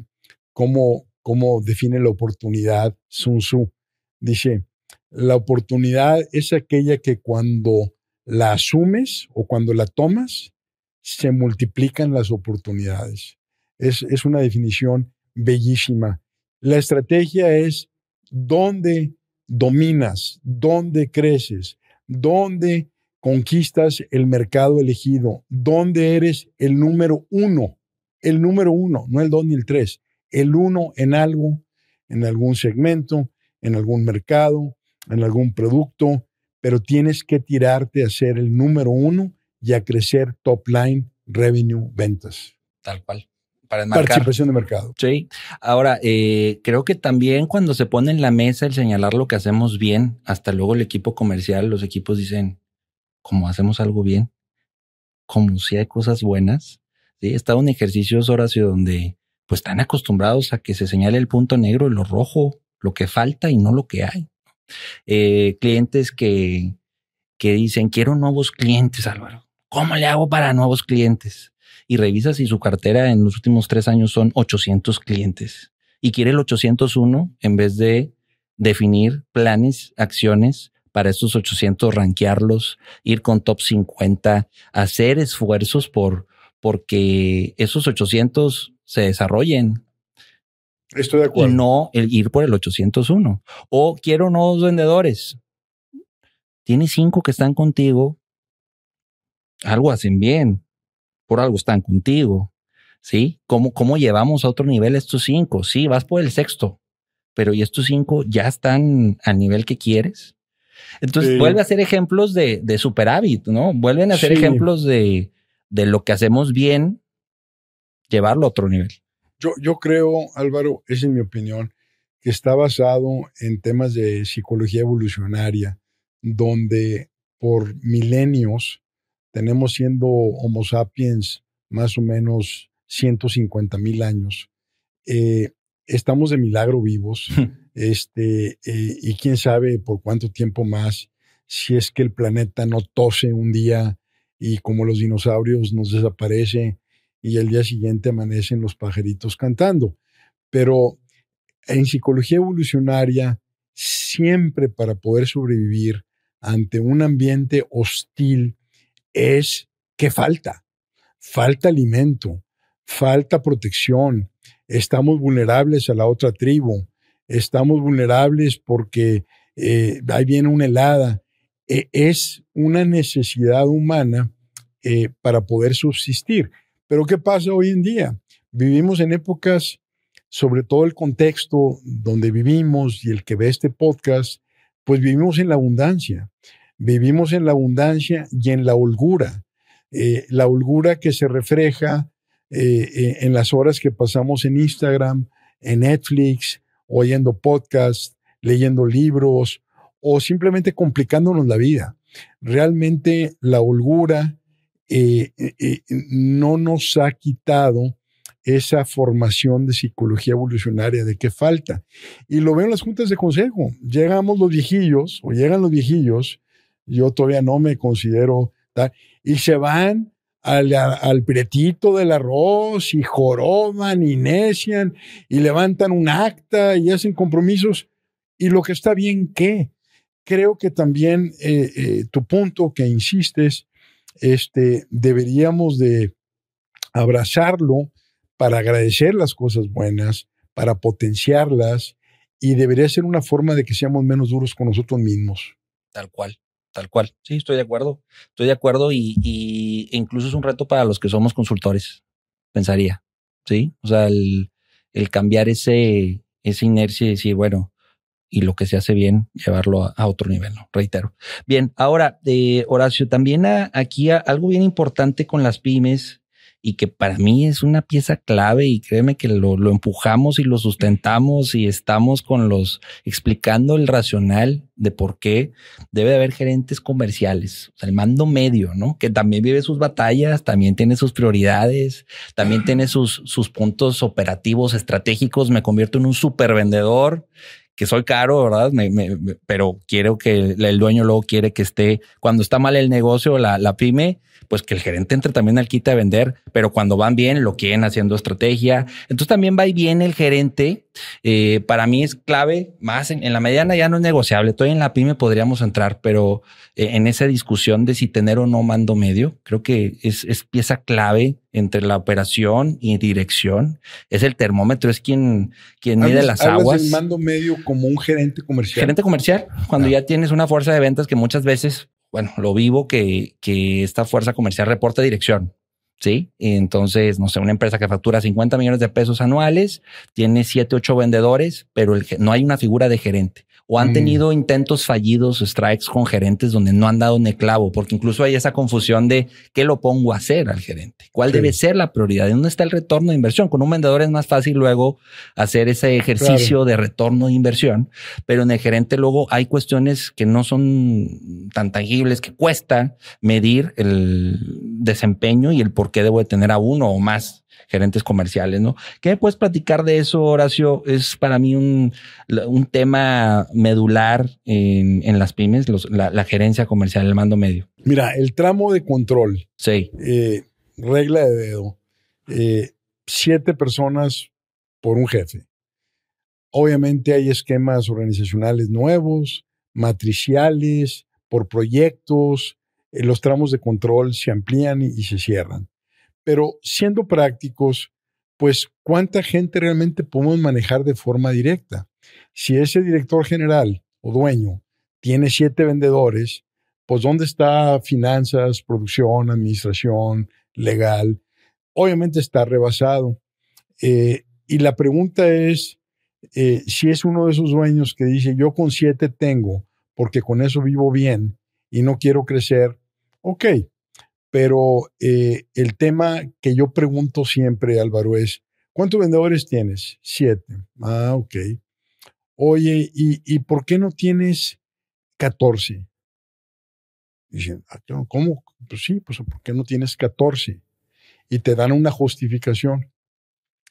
cómo, cómo define la oportunidad Sun Tzu. Dice, la oportunidad es aquella que cuando la asumes o cuando la tomas, se multiplican las oportunidades. Es, es una definición bellísima. La estrategia es dónde dominas, dónde creces, dónde conquistas el mercado elegido, dónde eres el número uno, el número uno, no el dos ni el tres, el uno en algo, en algún segmento, en algún mercado, en algún producto, pero tienes que tirarte a ser el número uno y a crecer top line, revenue, ventas, Tal cual. Para enmarcar. participación de mercado. Sí. Ahora, eh, creo que también cuando se pone en la mesa el señalar lo que hacemos bien, hasta luego el equipo comercial, los equipos dicen, como hacemos algo bien, como si hay cosas buenas. Sí, está un ejercicio, Horacio, donde pues están acostumbrados a que se señale el punto negro y lo rojo, lo que falta y no lo que hay. Eh, clientes que, que dicen, quiero nuevos clientes, Álvaro. ¿Cómo le hago para nuevos clientes? Y revisa si su cartera en los últimos tres años son 800 clientes y quiere el 801 en vez de definir planes, acciones para estos 800, rankearlos, ir con top 50, hacer esfuerzos por porque esos 800 se desarrollen. Estoy de acuerdo. Y no el ir por el 801. O quiero nuevos vendedores. Tienes cinco que están contigo. Algo hacen bien. Por algo están contigo. ¿Sí? ¿Cómo, cómo llevamos a otro nivel estos cinco? Sí, vas por el sexto. Pero ¿y estos cinco ya están al nivel que quieres? Entonces vuelve a ser ejemplos de, de superávit, ¿no? Vuelven a ser ejemplos de, de lo que hacemos bien, llevarlo a otro nivel. Yo, yo creo, Álvaro, esa es mi opinión, que está basado en temas de psicología evolucionaria, donde por milenios tenemos siendo Homo sapiens más o menos 150 mil años. Eh, estamos de milagro vivos, <laughs> este, eh, y quién sabe por cuánto tiempo más, si es que el planeta no tose un día y como los dinosaurios nos desaparece y el día siguiente amanecen los pajaritos cantando. Pero en psicología evolucionaria, siempre para poder sobrevivir ante un ambiente hostil es que falta. Falta alimento, falta protección, estamos vulnerables a la otra tribu, estamos vulnerables porque eh, ahí viene una helada, e, es una necesidad humana eh, para poder subsistir. Pero ¿qué pasa hoy en día? Vivimos en épocas, sobre todo el contexto donde vivimos y el que ve este podcast, pues vivimos en la abundancia. Vivimos en la abundancia y en la holgura. Eh, la holgura que se refleja eh, en las horas que pasamos en Instagram, en Netflix, oyendo podcasts, leyendo libros o simplemente complicándonos la vida. Realmente la holgura eh, eh, eh, no nos ha quitado esa formación de psicología evolucionaria de qué falta. Y lo veo en las juntas de consejo. Llegamos los viejillos o llegan los viejillos, yo todavía no me considero tal, y se van al, al pretito del arroz y joroban y necian y levantan un acta y hacen compromisos. Y lo que está bien, ¿qué? creo que también eh, eh, tu punto que insistes, este, deberíamos de abrazarlo para agradecer las cosas buenas, para potenciarlas y debería ser una forma de que seamos menos duros con nosotros mismos. Tal cual, tal cual. Sí, estoy de acuerdo. Estoy de acuerdo y, y incluso es un reto para los que somos consultores, pensaría. Sí, o sea, el, el cambiar ese, esa inercia y decir, bueno, y lo que se hace bien, llevarlo a, otro nivel, ¿no? Reitero. Bien, ahora, eh, Horacio, también aquí algo bien importante con las pymes y que para mí es una pieza clave y créeme que lo, empujamos y lo sustentamos y estamos con los explicando el racional de por qué debe de haber gerentes comerciales, el mando medio, ¿no? Que también vive sus batallas, también tiene sus prioridades, también tiene sus, sus puntos operativos estratégicos. Me convierto en un super vendedor que soy caro, ¿verdad? pero quiero que el, dueño luego quiere que esté, cuando está mal el negocio, la, la pyme, pues que el gerente entre también al quita de vender, pero cuando van bien lo quieren haciendo estrategia. Entonces también va y viene el gerente. Eh, para mí es clave, más en, la mediana ya no es negociable, todavía en la pyme podríamos entrar, pero eh, en esa discusión de si tener o no mando medio, creo que es, es pieza clave entre la operación y dirección. Es el termómetro, es quien, quien mide las aguas. el mando medio como un gerente comercial. Gerente comercial, cuando ah. ya tienes una fuerza de ventas que muchas veces bueno, lo vivo que, que esta fuerza comercial reporta dirección. Sí. entonces, no sé, una empresa que factura 50 millones de pesos anuales, tiene 7, 8 vendedores, pero no hay una figura de gerente o han mm. tenido intentos fallidos, strikes con gerentes donde no han dado ni clavo, porque incluso hay esa confusión de qué lo pongo a hacer al gerente, cuál debe ser la prioridad, ¿De dónde está el retorno de inversión. Con un vendedor es más fácil luego hacer ese ejercicio de retorno de inversión, pero en el gerente luego hay cuestiones que no son tan tangibles, que cuesta medir el desempeño y el por qué debo de tener a uno o más gerentes comerciales, ¿no? ¿Qué me puedes platicar de eso, Horacio? Es para mí un, un tema medular en, en las pymes, los- la, la gerencia comercial, el mando medio. Mira, el tramo de control, Sí, eh, regla de dedo, eh, siete personas por un jefe. Obviamente hay esquemas organizacionales nuevos, matriciales, por proyectos, eh, los tramos de control se amplían y, y se cierran. Pero siendo prácticos, pues cuánta gente realmente podemos manejar de forma directa. Si ese director general o dueño tiene siete vendedores, pues dónde está finanzas, producción, administración, legal. Obviamente está rebasado. Eh, y la pregunta es eh, si es uno de esos dueños que dice, yo con siete tengo, porque con eso vivo bien y no quiero crecer, ok. Pero eh, el tema que yo pregunto siempre, Álvaro, es, ¿cuántos vendedores tienes? Siete. Ah, ok. Oye, ¿y, y por qué no tienes 14? Dicen, "Ah, ¿cómo? Pues sí, pues ¿por qué no tienes 14? Y te dan una justificación.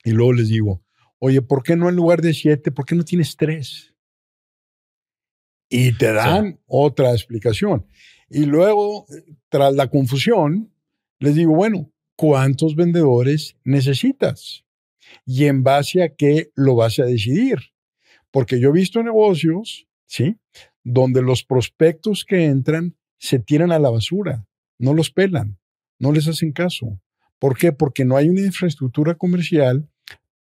Y luego les digo, oye, ¿por qué no en lugar de 7, por qué no tienes 3? Y te dan otra explicación. Y luego, eh, tras la confusión, les digo, bueno, ¿cuántos vendedores necesitas? Y en base a qué lo vas a decidir. Porque yo he visto negocios, ¿sí? Donde los prospectos que entran se tiran a la basura, no los pelan, no les hacen caso. ¿Por qué? Porque no hay una infraestructura comercial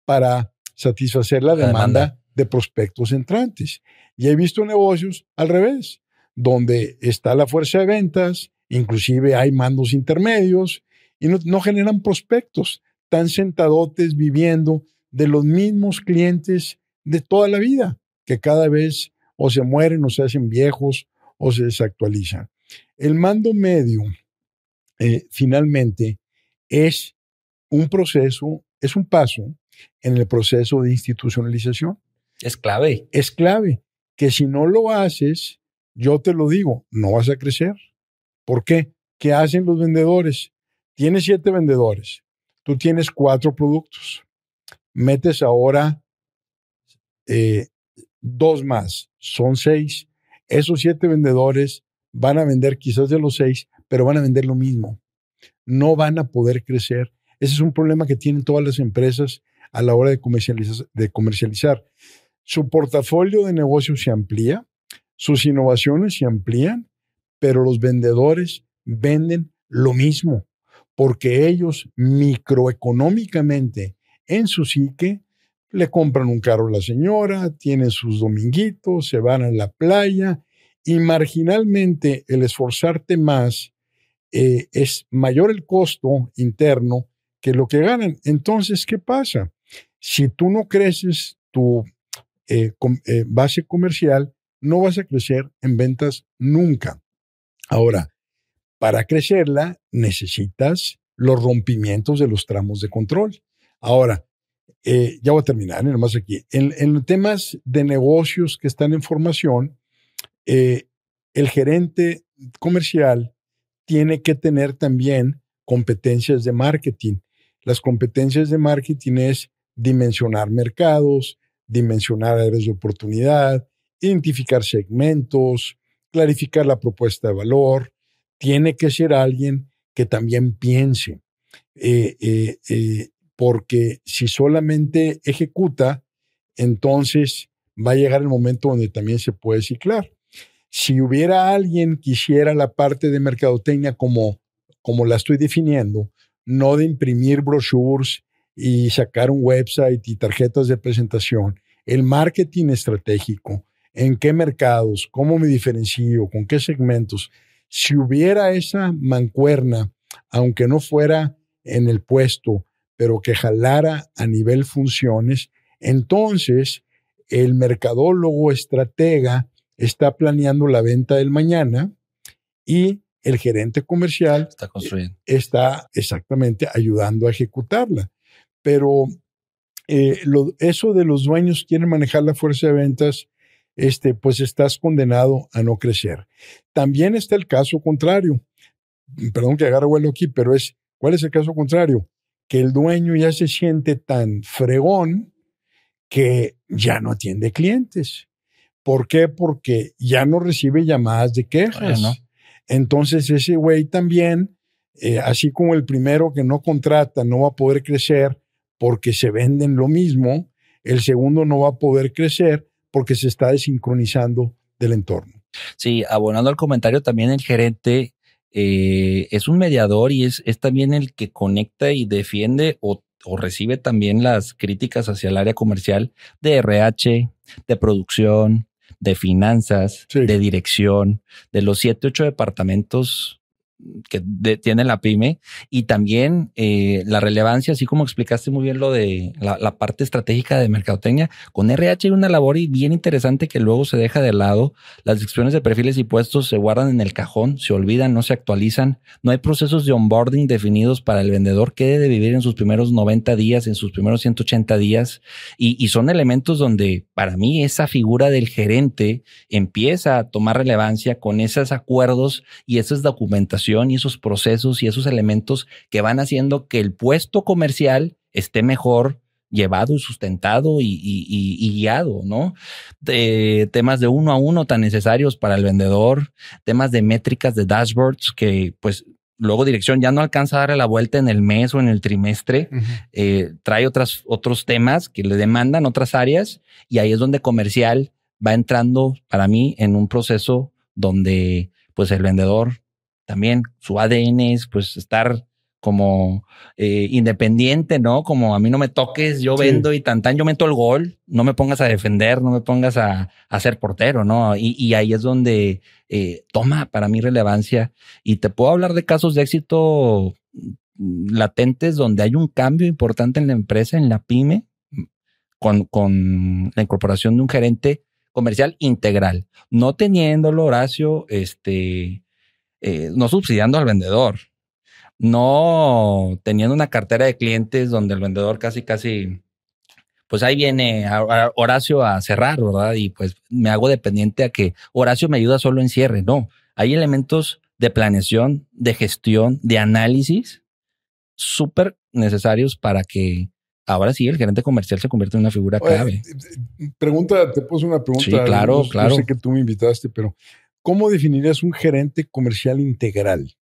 para satisfacer la, La demanda, demanda. de prospectos entrantes. Y he visto negocios al revés, donde está la fuerza de ventas, inclusive hay mandos intermedios y no, no generan prospectos, tan sentadotes viviendo de los mismos clientes de toda la vida, que cada vez o se mueren o se hacen viejos o se desactualizan. El mando medio, eh, finalmente, es un proceso, es un paso en el proceso de institucionalización. es clave. Es clave que si no lo haces, yo te lo digo, no vas a crecer. ¿Por qué? ¿Qué hacen los vendedores? Tienes siete vendedores, tú tienes cuatro productos, metes ahora eh, dos más, son seis. Esos siete vendedores van a vender quizás de los seis, pero van a vender lo mismo. No van a poder crecer. Ese es un problema que tienen todas las empresas a la hora de comercializar. De comercializar. Su portafolio de negocios se amplía, sus innovaciones se amplían, pero los vendedores venden lo mismo, porque ellos microeconómicamente en su psique le compran un carro a la señora, tienen sus dominguitos, se van a la playa y marginalmente el esforzarte más eh, es mayor el costo interno que lo que ganan. Entonces, ¿qué pasa? Si tú no creces tu eh, eh, base comercial, no vas a crecer en ventas nunca. Ahora, para crecerla necesitas los rompimientos de los tramos de control. Ahora, eh, ya voy a terminar, nada más aquí. En, en temas de negocios que están en formación, eh, el gerente comercial tiene que tener también competencias de marketing. Las competencias de marketing es dimensionar mercados, dimensionar áreas de oportunidad, identificar segmentos, clarificar la propuesta de valor. Tiene que ser alguien que también piense, eh, eh, eh, porque si solamente ejecuta, entonces va a llegar el momento donde también se puede ciclar. Si hubiera alguien que hiciera la parte de mercadotecnia como, como la estoy definiendo, no de imprimir brochures y sacar un website y tarjetas de presentación, el marketing estratégico, en qué mercados, cómo me diferencio, con qué segmentos. Si hubiera esa mancuerna, aunque no fuera en el puesto, pero que jalara a nivel funciones, entonces el mercadólogo estratega está planeando la venta del mañana y el gerente comercial Está construyendo. está exactamente ayudando a ejecutarla. Pero eh, lo- eso de los dueños quieren manejar la fuerza de ventas, este, pues estás condenado a no crecer. También está el caso contrario. Perdón que agarre vuelo aquí, pero es, ¿cuál es el caso contrario? que el dueño ya se siente tan fregón que ya no atiende clientes. ¿Por qué? Porque ya no recibe llamadas de quejas. Bueno. Entonces ese güey también, eh, así como el primero que no contrata no va a poder crecer porque se venden lo mismo, el segundo no va a poder crecer porque se está desincronizando del entorno. Sí, abonando al comentario, también el gerente eh, es un mediador y es, es también el que conecta y defiende o, o recibe también las críticas hacia el área comercial de RH, de producción, de finanzas, Sí. de dirección, de los siete, ocho departamentos que de- tiene la pyme y también eh, la relevancia, así como explicaste muy bien lo de la, parte estratégica de mercadotecnia, con RH hay una labor bien interesante que luego se deja de lado. Las descripciones de perfiles y puestos se guardan en el cajón, se olvidan, no se actualizan. No hay procesos de onboarding definidos para el vendedor que debe vivir en sus primeros 90 días, en sus primeros 180 días. Y, son elementos donde para mí esa figura del gerente empieza a tomar relevancia con esos acuerdos y esa y esos procesos y esos elementos que van haciendo que el puesto comercial esté mejor llevado y sustentado y, y- y- y guiado, ¿no? De temas de uno a uno tan necesarios para el vendedor, temas de métricas de dashboards que pues luego dirección ya no alcanza a darle la vuelta en el mes o en el trimestre, eh, trae otras, otros temas que le demandan otras áreas y ahí es donde comercial va entrando para mí en un proceso donde pues el vendedor también su ADN es pues estar como eh, independiente, ¿no? Como a mí no me toques, yo Sí. vendo y tan tan yo meto el gol, no me pongas a defender, no me pongas a, a ser portero, ¿no? Y, y ahí es donde eh, toma para mí relevancia y te puedo hablar de casos de éxito mm, latentes donde hay un cambio importante en la empresa, en la pyme, con, con la incorporación de un gerente comercial integral, no teniéndolo, Horacio, este, eh, no subsidiando al vendedor, no teniendo una cartera de clientes donde el vendedor casi, casi, pues ahí viene a- a Horacio a cerrar, ¿verdad? Y pues me hago dependiente a que Horacio me ayuda solo en cierre. No, hay elementos de planeación, de gestión, de análisis súper necesarios para que ahora sí el gerente comercial se convierta en una figura Oye, clave. eh, Pregunta, te puse una pregunta. Sí, claro, yo claro. sé que tú me invitaste, pero ¿cómo definirías un gerente comercial integral?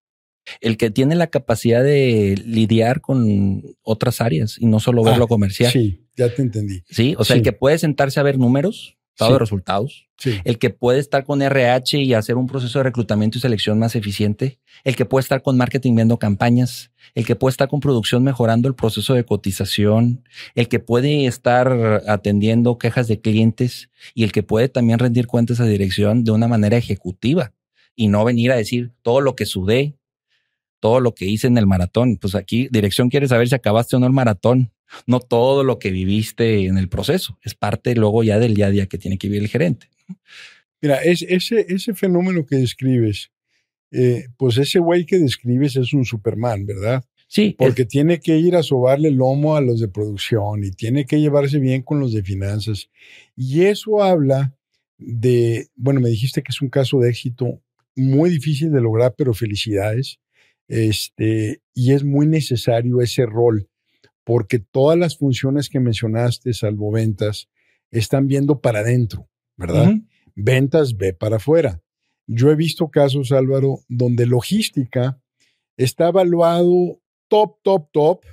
El que tiene la capacidad de lidiar con otras áreas y no solo ver Ah, lo comercial. Sí. Sí, ya te entendí. o sea, Sí. el que puede sentarse a ver números, estado Sí. de resultados, Sí. el que puede estar con RH y hacer un proceso de reclutamiento y selección más eficiente, el que puede estar con marketing viendo campañas, el que puede estar con producción mejorando el proceso de cotización, el que puede estar atendiendo quejas de clientes. Y el que puede también rendir cuentas a dirección de una manera ejecutiva. Y no venir a decir todo lo que sudé, todo lo que hice en el maratón. Pues aquí dirección quiere saber si acabaste o no el maratón, no todo lo que viviste en el proceso. Es parte luego ya del día a día que tiene que vivir el gerente. Mira, es, ese, ese fenómeno que describes, eh, pues ese güey que describes es un Superman, ¿verdad? Sí, Porque tiene que ir a sobarle el lomo a los de producción y tiene que llevarse bien con los de finanzas. Y eso habla de, bueno, me dijiste que es un caso de éxito muy difícil de lograr, pero felicidades. Este, y es muy necesario ese rol, porque todas las funciones que mencionaste, salvo ventas, están viendo para adentro, ¿verdad? Ventas ve para afuera. Yo he visto casos, Álvaro, donde logística está evaluado top, top, top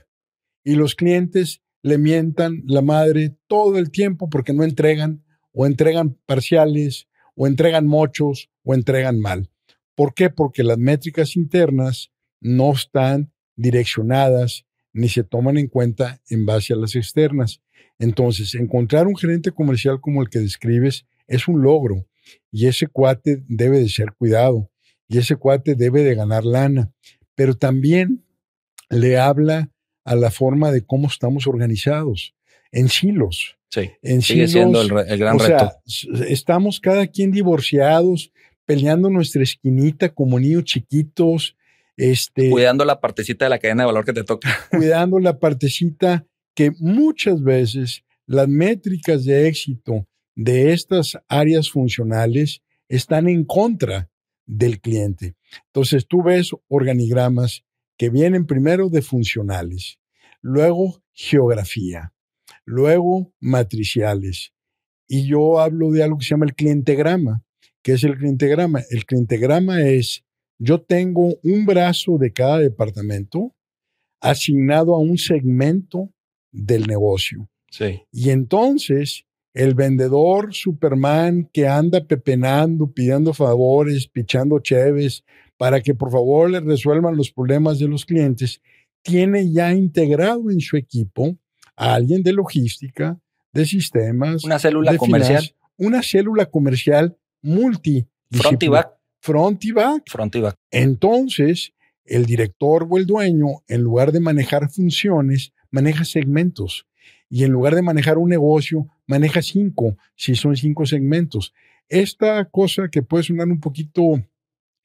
y los clientes le mientan la madre todo el tiempo porque no entregan o entregan parciales o entregan mochos o entregan mal. ¿Por qué? Porque las métricas internas no están direccionadas ni se toman en cuenta en base a las externas. Entonces, encontrar un gerente comercial como el que describes es un logro y ese cuate debe de ser cuidado y ese cuate debe de ganar lana, pero también le habla a la forma de cómo estamos organizados en silos. Sí. En Sigue silos, siendo el, gran o reto. sea, estamos cada quien divorciados, peleando nuestra esquinita como niños chiquitos, este, Cuidando la partecita de la cadena de valor que te toca. <laughs> cuidando la partecita que muchas veces las métricas de éxito de estas áreas funcionales están en contra del cliente. Entonces tú ves organigramas que vienen primero de funcionales, luego geografía, luego matriciales. Y yo hablo de algo que se llama el clientegrama. ¿Qué es el clientegrama? El clientegrama es, yo tengo un brazo de cada departamento asignado a un segmento del negocio. Sí. Y entonces el vendedor Superman que anda pepenando, pidiendo favores, pichando cheves para que por favor le resuelvan los problemas de los clientes, tiene ya integrado en su equipo a alguien de logística, de sistemas. Una célula de comercial. finanzas, una célula comercial multi. Front y back. Front y back. Front y back. Entonces, el director o el dueño, en lugar de manejar funciones, maneja segmentos. Y en lugar de manejar un negocio, maneja cinco, si son cinco segmentos. Esta cosa que puede sonar un poquito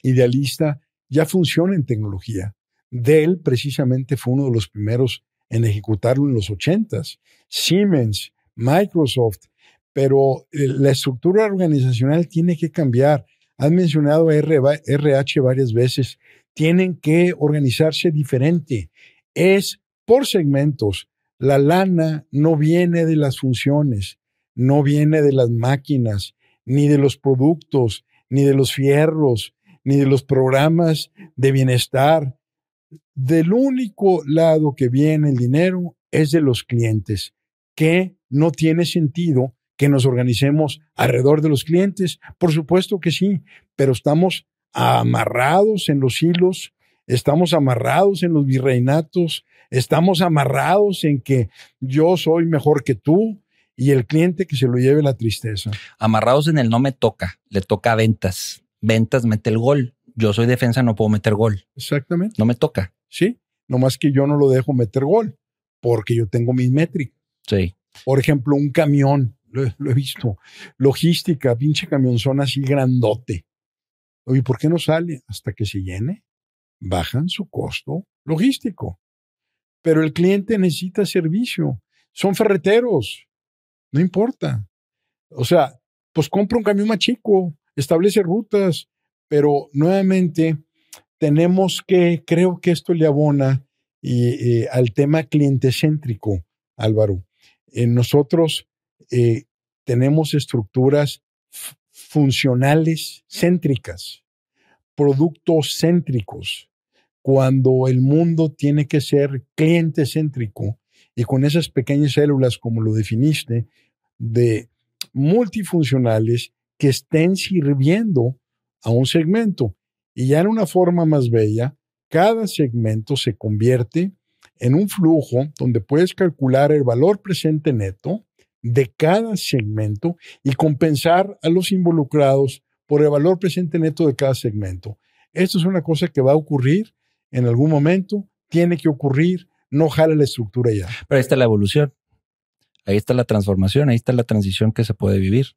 idealista, ya funciona en tecnología. Dell precisamente fue uno de los primeros en ejecutarlo en los ochentas. Siemens, Microsoft, pero eh, la estructura organizacional tiene que cambiar. Has mencionado RH varias veces. Tienen que organizarse diferente. Es por segmentos. La lana no viene de las funciones, no viene de las máquinas, ni de los productos, ni de los fierros, ni de los programas de bienestar. Del único lado que viene el dinero es de los clientes, que no tiene sentido que nos organicemos alrededor de los clientes. Por supuesto que sí, pero estamos amarrados en los hilos, estamos amarrados en los virreinatos, estamos amarrados en que yo soy mejor que tú y el cliente que se lo lleve la tristeza. Amarrados en el no me toca, le toca a ventas. Ventas mete el gol. Yo soy defensa, no puedo meter gol. Exactamente. No me toca. Sí, nomás que yo no lo dejo meter gol porque yo tengo mis métricas. Sí. Por ejemplo, un camión, lo, he visto. Logística, pinche camionzón así grandote. Oye, ¿por qué no sale? Hasta que se llene. Bajan su costo logístico. Pero el cliente necesita servicio. Son ferreteros. No importa. O sea, pues compra un camión más chico, establece rutas, pero nuevamente tenemos que, creo que esto le abona eh, al tema clientecéntrico, Álvaro. Eh, nosotros eh, tenemos estructuras funcionales céntricas, productos céntricos, cuando el mundo tiene que ser cliente céntrico y con esas pequeñas células, como lo definiste, de multifuncionales que estén sirviendo a un segmento. Y ya en una forma más bella, cada segmento se convierte en un flujo donde puedes calcular el valor presente neto de cada segmento y compensar a los involucrados por el valor presente neto de cada segmento. Esto es una cosa que va a ocurrir en algún momento, tiene que ocurrir, no jale la estructura ya. Pero ahí está la evolución. Ahí está la transformación, ahí está la transición que se puede vivir.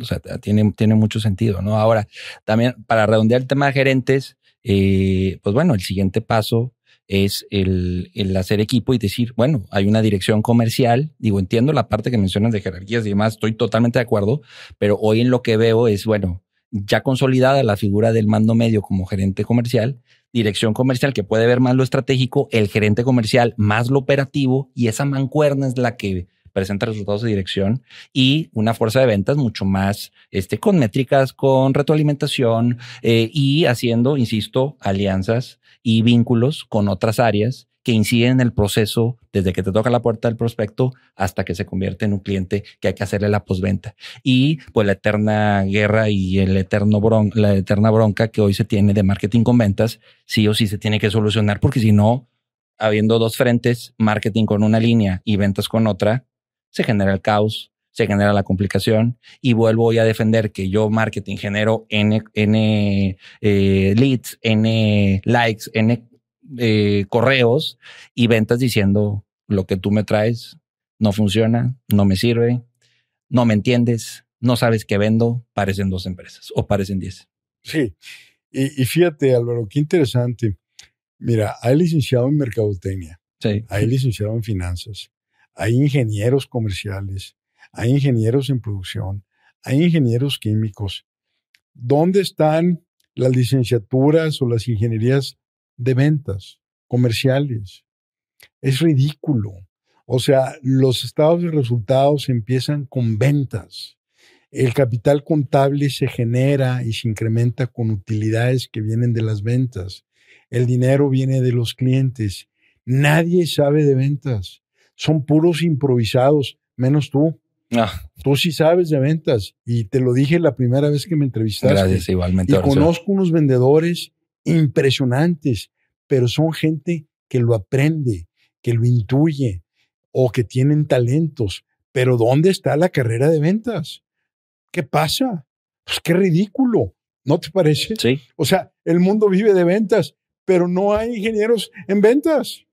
O sea, tiene, tiene mucho sentido, ¿no? Ahora, también para redondear el tema de gerentes, eh, pues bueno, el siguiente paso es el, el, hacer equipo y decir, bueno, hay una dirección comercial. Digo, entiendo la parte que mencionas de jerarquías y demás, estoy totalmente de acuerdo, pero hoy en lo que veo es, bueno, ya consolidada la figura del mando medio como gerente comercial, dirección comercial que puede ver más lo estratégico, el gerente comercial más lo operativo y esa mancuerna es la que presenta resultados de dirección y una fuerza de ventas mucho más este, con métricas, con retroalimentación eh, y haciendo, insisto, alianzas y vínculos con otras áreas que inciden en el proceso desde que te toca la puerta del prospecto hasta que se convierte en un cliente que hay que hacerle la postventa. Y pues la eterna guerra y el eterno bron la eterna bronca que hoy se tiene de marketing con ventas, sí o sí se tiene que solucionar porque si no, habiendo dos frentes, marketing con una línea y ventas con otra, se genera el caos, se genera la complicación y vuelvo hoy a defender que yo marketing genero N, N eh, leads, N likes, N eh, correos y ventas diciendo lo que tú me traes no funciona, no me sirve, no me entiendes, no sabes qué vendo, parecen dos empresas o parecen diez. Sí, y, y fíjate Álvaro, qué interesante. Mira, hay licenciado en mercadotecnia, sí. hay licenciado en finanzas, hay ingenieros comerciales, hay ingenieros en producción, hay ingenieros químicos. ¿Dónde están las licenciaturas o las ingenierías de ventas comerciales? Es ridículo. O sea, los estados de resultados empiezan con ventas. El capital contable se genera y se incrementa con utilidades que vienen de las ventas. El dinero viene de los clientes. Nadie sabe de ventas. Son puros improvisados, menos tú. Ah, Tú sí sabes de ventas y te lo dije la primera vez que me entrevistaste. gracias, igualmente. Y conozco unos vendedores impresionantes, pero son gente que lo aprende, que lo intuye o que tienen talentos. Pero ¿dónde está la carrera de ventas? ¿Qué pasa? Pues qué ridículo, ¿no te parece? Sí, O sea, el mundo vive de ventas, pero no hay ingenieros en ventas.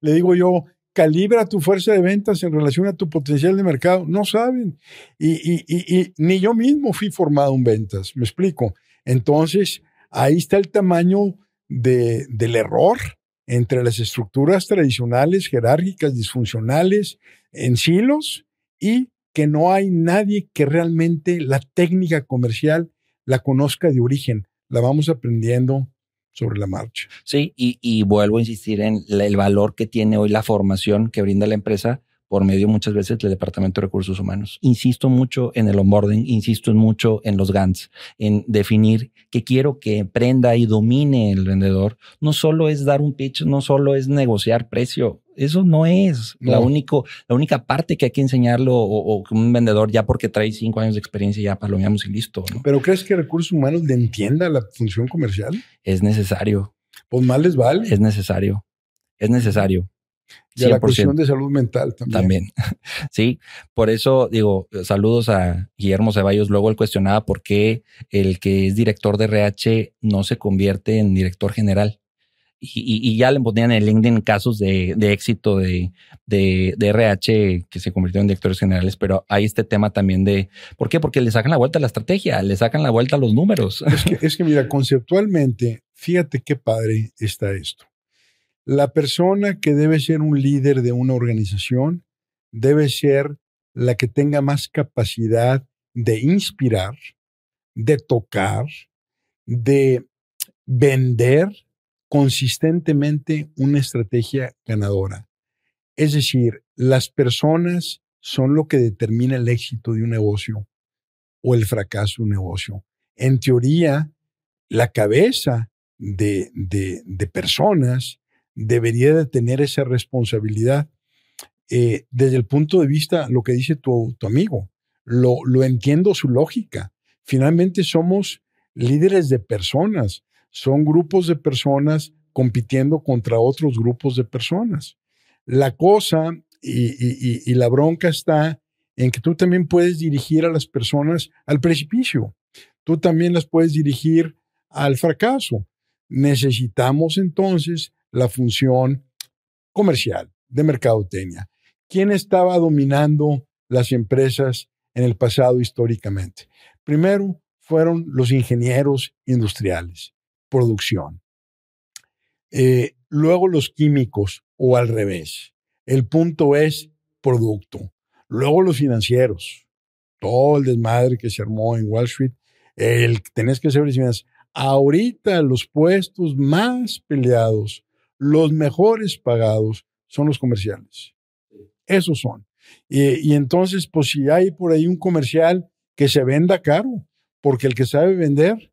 Le digo yo, calibra tu fuerza de ventas en relación a tu potencial de mercado. No saben. Y, ni yo mismo fui formado en ventas, me explico. Entonces, ahí está el tamaño de- del error entre las estructuras tradicionales, jerárquicas, disfuncionales, en silos, y que no hay nadie que realmente la técnica comercial la conozca de origen. La vamos aprendiendo sobre la marcha. sí, y, y vuelvo a insistir en el valor que tiene hoy la formación que brinda la empresa por medio muchas veces del Departamento de Recursos Humanos. Insisto mucho en el onboarding, insisto mucho en los GANs, en definir que quiero que prenda y domine el vendedor. No solo es dar un pitch, no solo es negociar precio. Eso no es la, único, la única parte que hay que enseñarlo o, o que un vendedor ya porque trae cinco años de experiencia ya palomeamos y listo. ¿no? ¿Pero crees que recursos humanos le entienda la función comercial? Es necesario, Pues más les vale. es necesario, es necesario. Y a la 100%. cuestión de salud mental también. También. <laughs> Sí, por eso digo, saludos a Guillermo Ceballos. Luego él cuestionaba por qué el que es director de RH no se convierte en director general. Y, ya le ponían en el LinkedIn casos de, de éxito de, de, de RH que se convirtió en directores generales, pero hay este tema también de ¿por qué? Porque le sacan la vuelta a la estrategia, le sacan la vuelta a los números. Es que, <laughs> es que mira, conceptualmente, fíjate qué padre está esto. La persona que debe ser un líder de una organización debe ser la que tenga más capacidad de inspirar, de tocar, de vender consistentemente una estrategia ganadora. Es decir, las personas son lo que determina el éxito de un negocio o el fracaso de un negocio. En teoría, la cabeza de, de- personas debería de tener esa responsabilidad. Eh, desde el punto de vista, lo que dice tu, tu amigo, lo, lo entiendo su lógica. Finalmente somos líderes de personas, son grupos de personas compitiendo contra otros grupos de personas. La cosa y la bronca está en que tú también puedes dirigir a las personas al precipicio. Tú también las puedes dirigir al fracaso. Necesitamos entonces la función comercial de mercadotecnia. ¿Quién estaba dominando las empresas en el pasado históricamente? Primero fueron los ingenieros industriales, producción. Eh, luego los químicos o al revés. El punto es producto. Luego los financieros. Todo el desmadre que se armó en Wall Street. El tenés que hacer. Ahorita los puestos más peleados, los mejores pagados, son los comerciales. Esos son. Y, y entonces, pues si hay por ahí un comercial que se venda caro, porque el que sabe vender,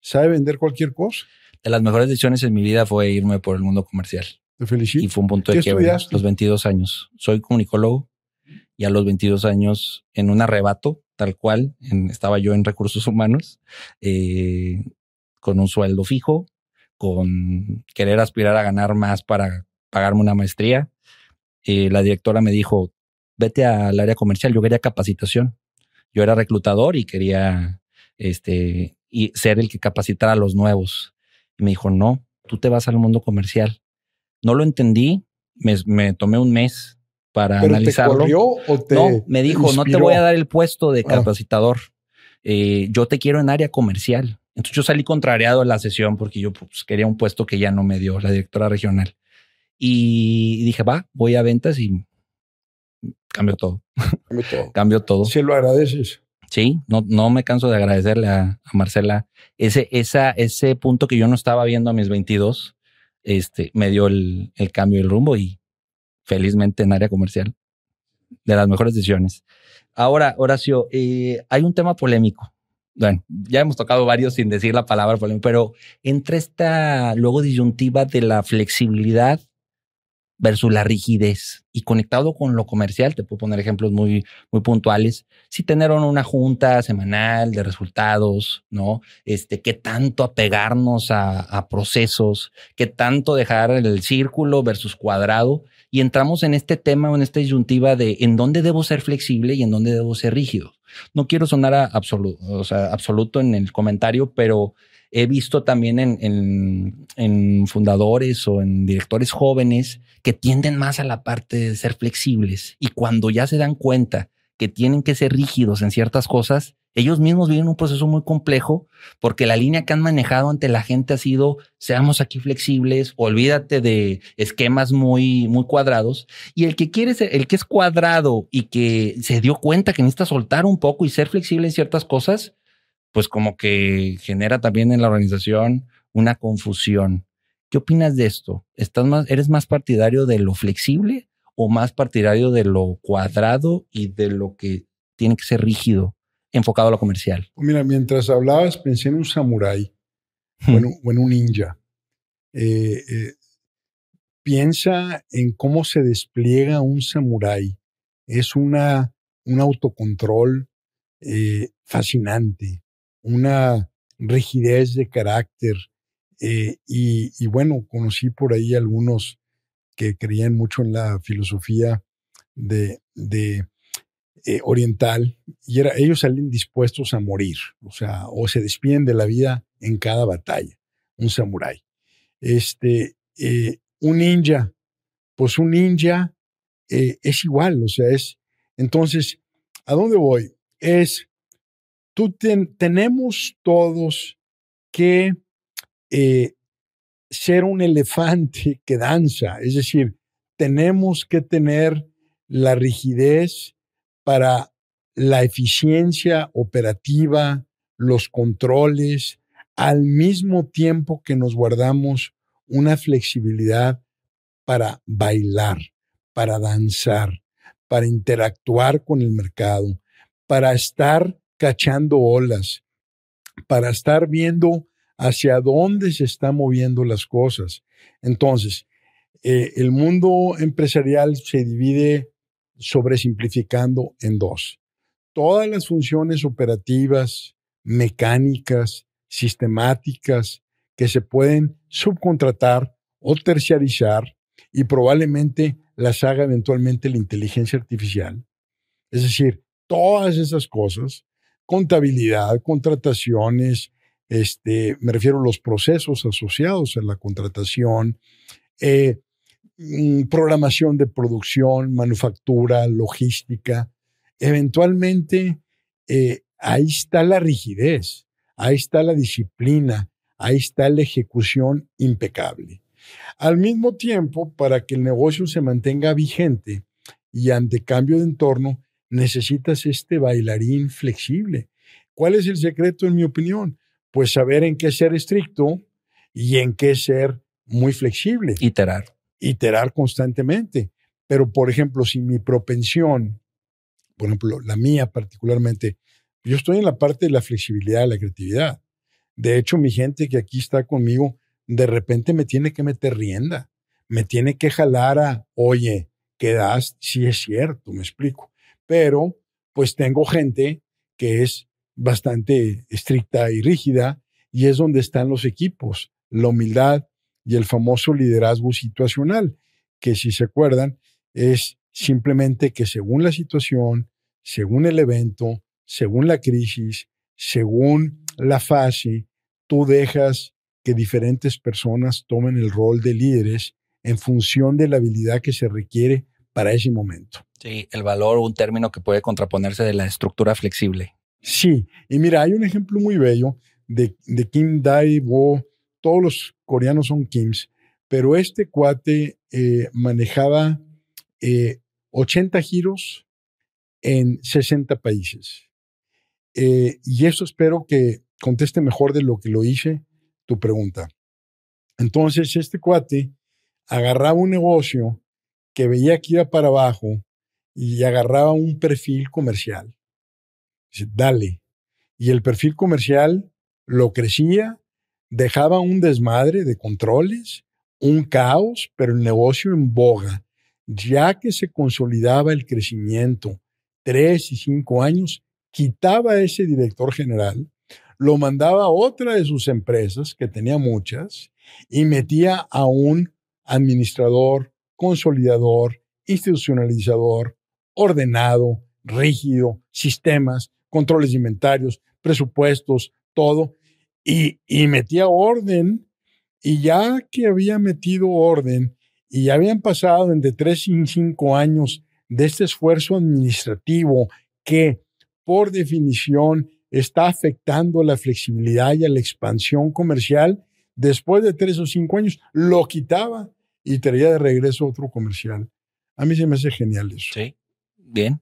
sabe vender cualquier cosa. De las mejores decisiones en mi vida fue irme por el mundo comercial. Te felicito. Y fue un punto de ¿Qué quiebre. Los 22 años. Soy comunicólogo y a los 22 años, en un arrebato, tal cual, en- estaba yo en recursos humanos, eh, con un sueldo fijo, con querer aspirar a ganar más para pagarme una maestría. Eh, la directora me dijo, vete al área comercial. Yo quería capacitación. Yo era reclutador y quería este, y ser el que capacitara a los nuevos. Y me dijo, no, tú te vas al mundo comercial. No lo entendí. Me, me tomé un mes para ¿Pero te analizarlo. corrió o te no, me dijo, no te voy a dar el puesto de Ah. capacitador. Eh, yo te quiero en área comercial. Entonces yo salí contrariado de la sesión porque yo pues, quería un puesto que ya no me dio la directora regional. Y dije, va, voy a ventas y cambió todo. Dame todo. <laughs> Cambió todo. Se lo agradeces. Sí, no, no me canso de agradecerle a, a Marcela ese, esa, ese punto que yo no estaba viendo a mis 22. este, me dio el, el cambio del rumbo y felizmente en área comercial, de las mejores decisiones. Ahora, Horacio, eh, hay un tema polémico. Bueno, ya hemos tocado varios sin decir la palabra pero entre esta luego disyuntiva de la flexibilidad versus la rigidez. Y conectado con lo comercial, te puedo poner ejemplos muy, muy puntuales. Si tener una junta semanal de resultados, ¿no? Este, qué tanto apegarnos a, a procesos, qué tanto dejar el círculo versus cuadrado. Y entramos en este tema, en esta disyuntiva de en dónde debo ser flexible y en dónde debo ser rígido. No quiero sonar absoluto, o en el comentario, pero he visto también en, en, fundadores o en directores jóvenes que tienden más a la parte de ser flexibles y cuando ya se dan cuenta que tienen que ser rígidos en ciertas cosas, ellos mismos viven un proceso muy complejo porque la línea que han manejado ante la gente ha sido seamos aquí flexibles, olvídate de esquemas muy, muy cuadrados. Y el que quiere ser, el que es cuadrado y que se dio cuenta que necesita soltar un poco y ser flexible en ciertas cosas, pues como que genera también en la organización una confusión. ¿Qué opinas de esto? ¿Estás ¿Eres más partidario de lo flexible o más partidario de lo cuadrado y de lo que tiene que ser rígido, enfocado a lo comercial? Mira, mientras hablabas pensé en un samurái o, en, un ninja. Eh, eh, piensa en cómo se despliega un samurái. Es una, un autocontrol eh, fascinante una rigidez de carácter. Eh, y, bueno, conocí por ahí algunos que creían mucho en la filosofía de, eh, oriental y ellos salen dispuestos a morir, o sea, o se despiden de la vida en cada batalla, un samurái. Este, eh, un ninja, pues un ninja es igual, o sea, es, entonces, ¿a dónde voy? Es tenemos todos que eh, ser un elefante que danza, es decir, tenemos que tener la rigidez para la eficiencia operativa, los controles, al mismo tiempo que nos guardamos una flexibilidad para bailar, para danzar, para interactuar con el mercado, para estar cachando olas, para estar viendo hacia dónde se están moviendo las cosas. Entonces, eh, el mundo empresarial se divide sobresimplificando en dos. Todas las funciones operativas, mecánicas, sistemáticas, que se pueden subcontratar o terciarizar y probablemente las haga eventualmente la inteligencia artificial. Es decir, todas esas cosas contabilidad, contrataciones, este, me refiero a los procesos asociados a la contratación, eh, programación de producción, manufactura, logística. Eventualmente, eh, ahí está la rigidez, ahí está la disciplina, ahí está la ejecución impecable. Al mismo tiempo, para que el negocio se mantenga vigente y ante cambio de entorno, necesitas este bailarín flexible. ¿Cuál es el secreto, en mi opinión? Pues saber en qué ser estricto y en qué ser muy flexible. Iterar. Iterar constantemente. Pero, por ejemplo, si mi propensión, por ejemplo, la mía particularmente, yo estoy en la parte de la flexibilidad, la creatividad. De hecho, mi gente que aquí está conmigo, de repente me tiene que meter rienda, me tiene que jalar a, oye, quedas, si es cierto, me explico pero pues tengo gente que es bastante estricta y rígida y es donde están los equipos, la humildad y el famoso liderazgo situacional, que si se acuerdan es simplemente que según la situación, según el evento, según la crisis, según la fase, tú dejas que diferentes personas tomen el rol de líderes en función de la habilidad que se requiere para ese momento. Sí, el valor, un término que puede contraponerse de la estructura flexible. Sí, y mira, hay un ejemplo muy bello de, Kim Dae-bo. Todos los coreanos son Kims, pero este cuate eh, manejaba 80 eh, giros en 60 países. Eh, y eso espero que conteste mejor de lo que lo hice tu pregunta. Entonces este cuate agarraba un negocio que veía que iba para abajo y agarraba un perfil comercial. Dice, dale. Y el perfil comercial lo crecía, dejaba un desmadre de controles, un caos, pero el negocio en boga. Ya que se consolidaba el crecimiento, tres y cinco años, quitaba a ese director general, lo mandaba a otra de sus empresas, que tenía muchas, y metía a un administrador, consolidador, institucionalizador, ordenado, rígido, sistemas, controles de inventarios, presupuestos, todo, y, y metía orden, y ya que había metido orden, y ya habían pasado entre tres y cinco años de este esfuerzo administrativo que, por definición, está afectando la flexibilidad y a la expansión comercial, después de tres o cinco años, lo quitaba y traía de regreso otro comercial. A mí se me hace genial eso. Sí. Bien,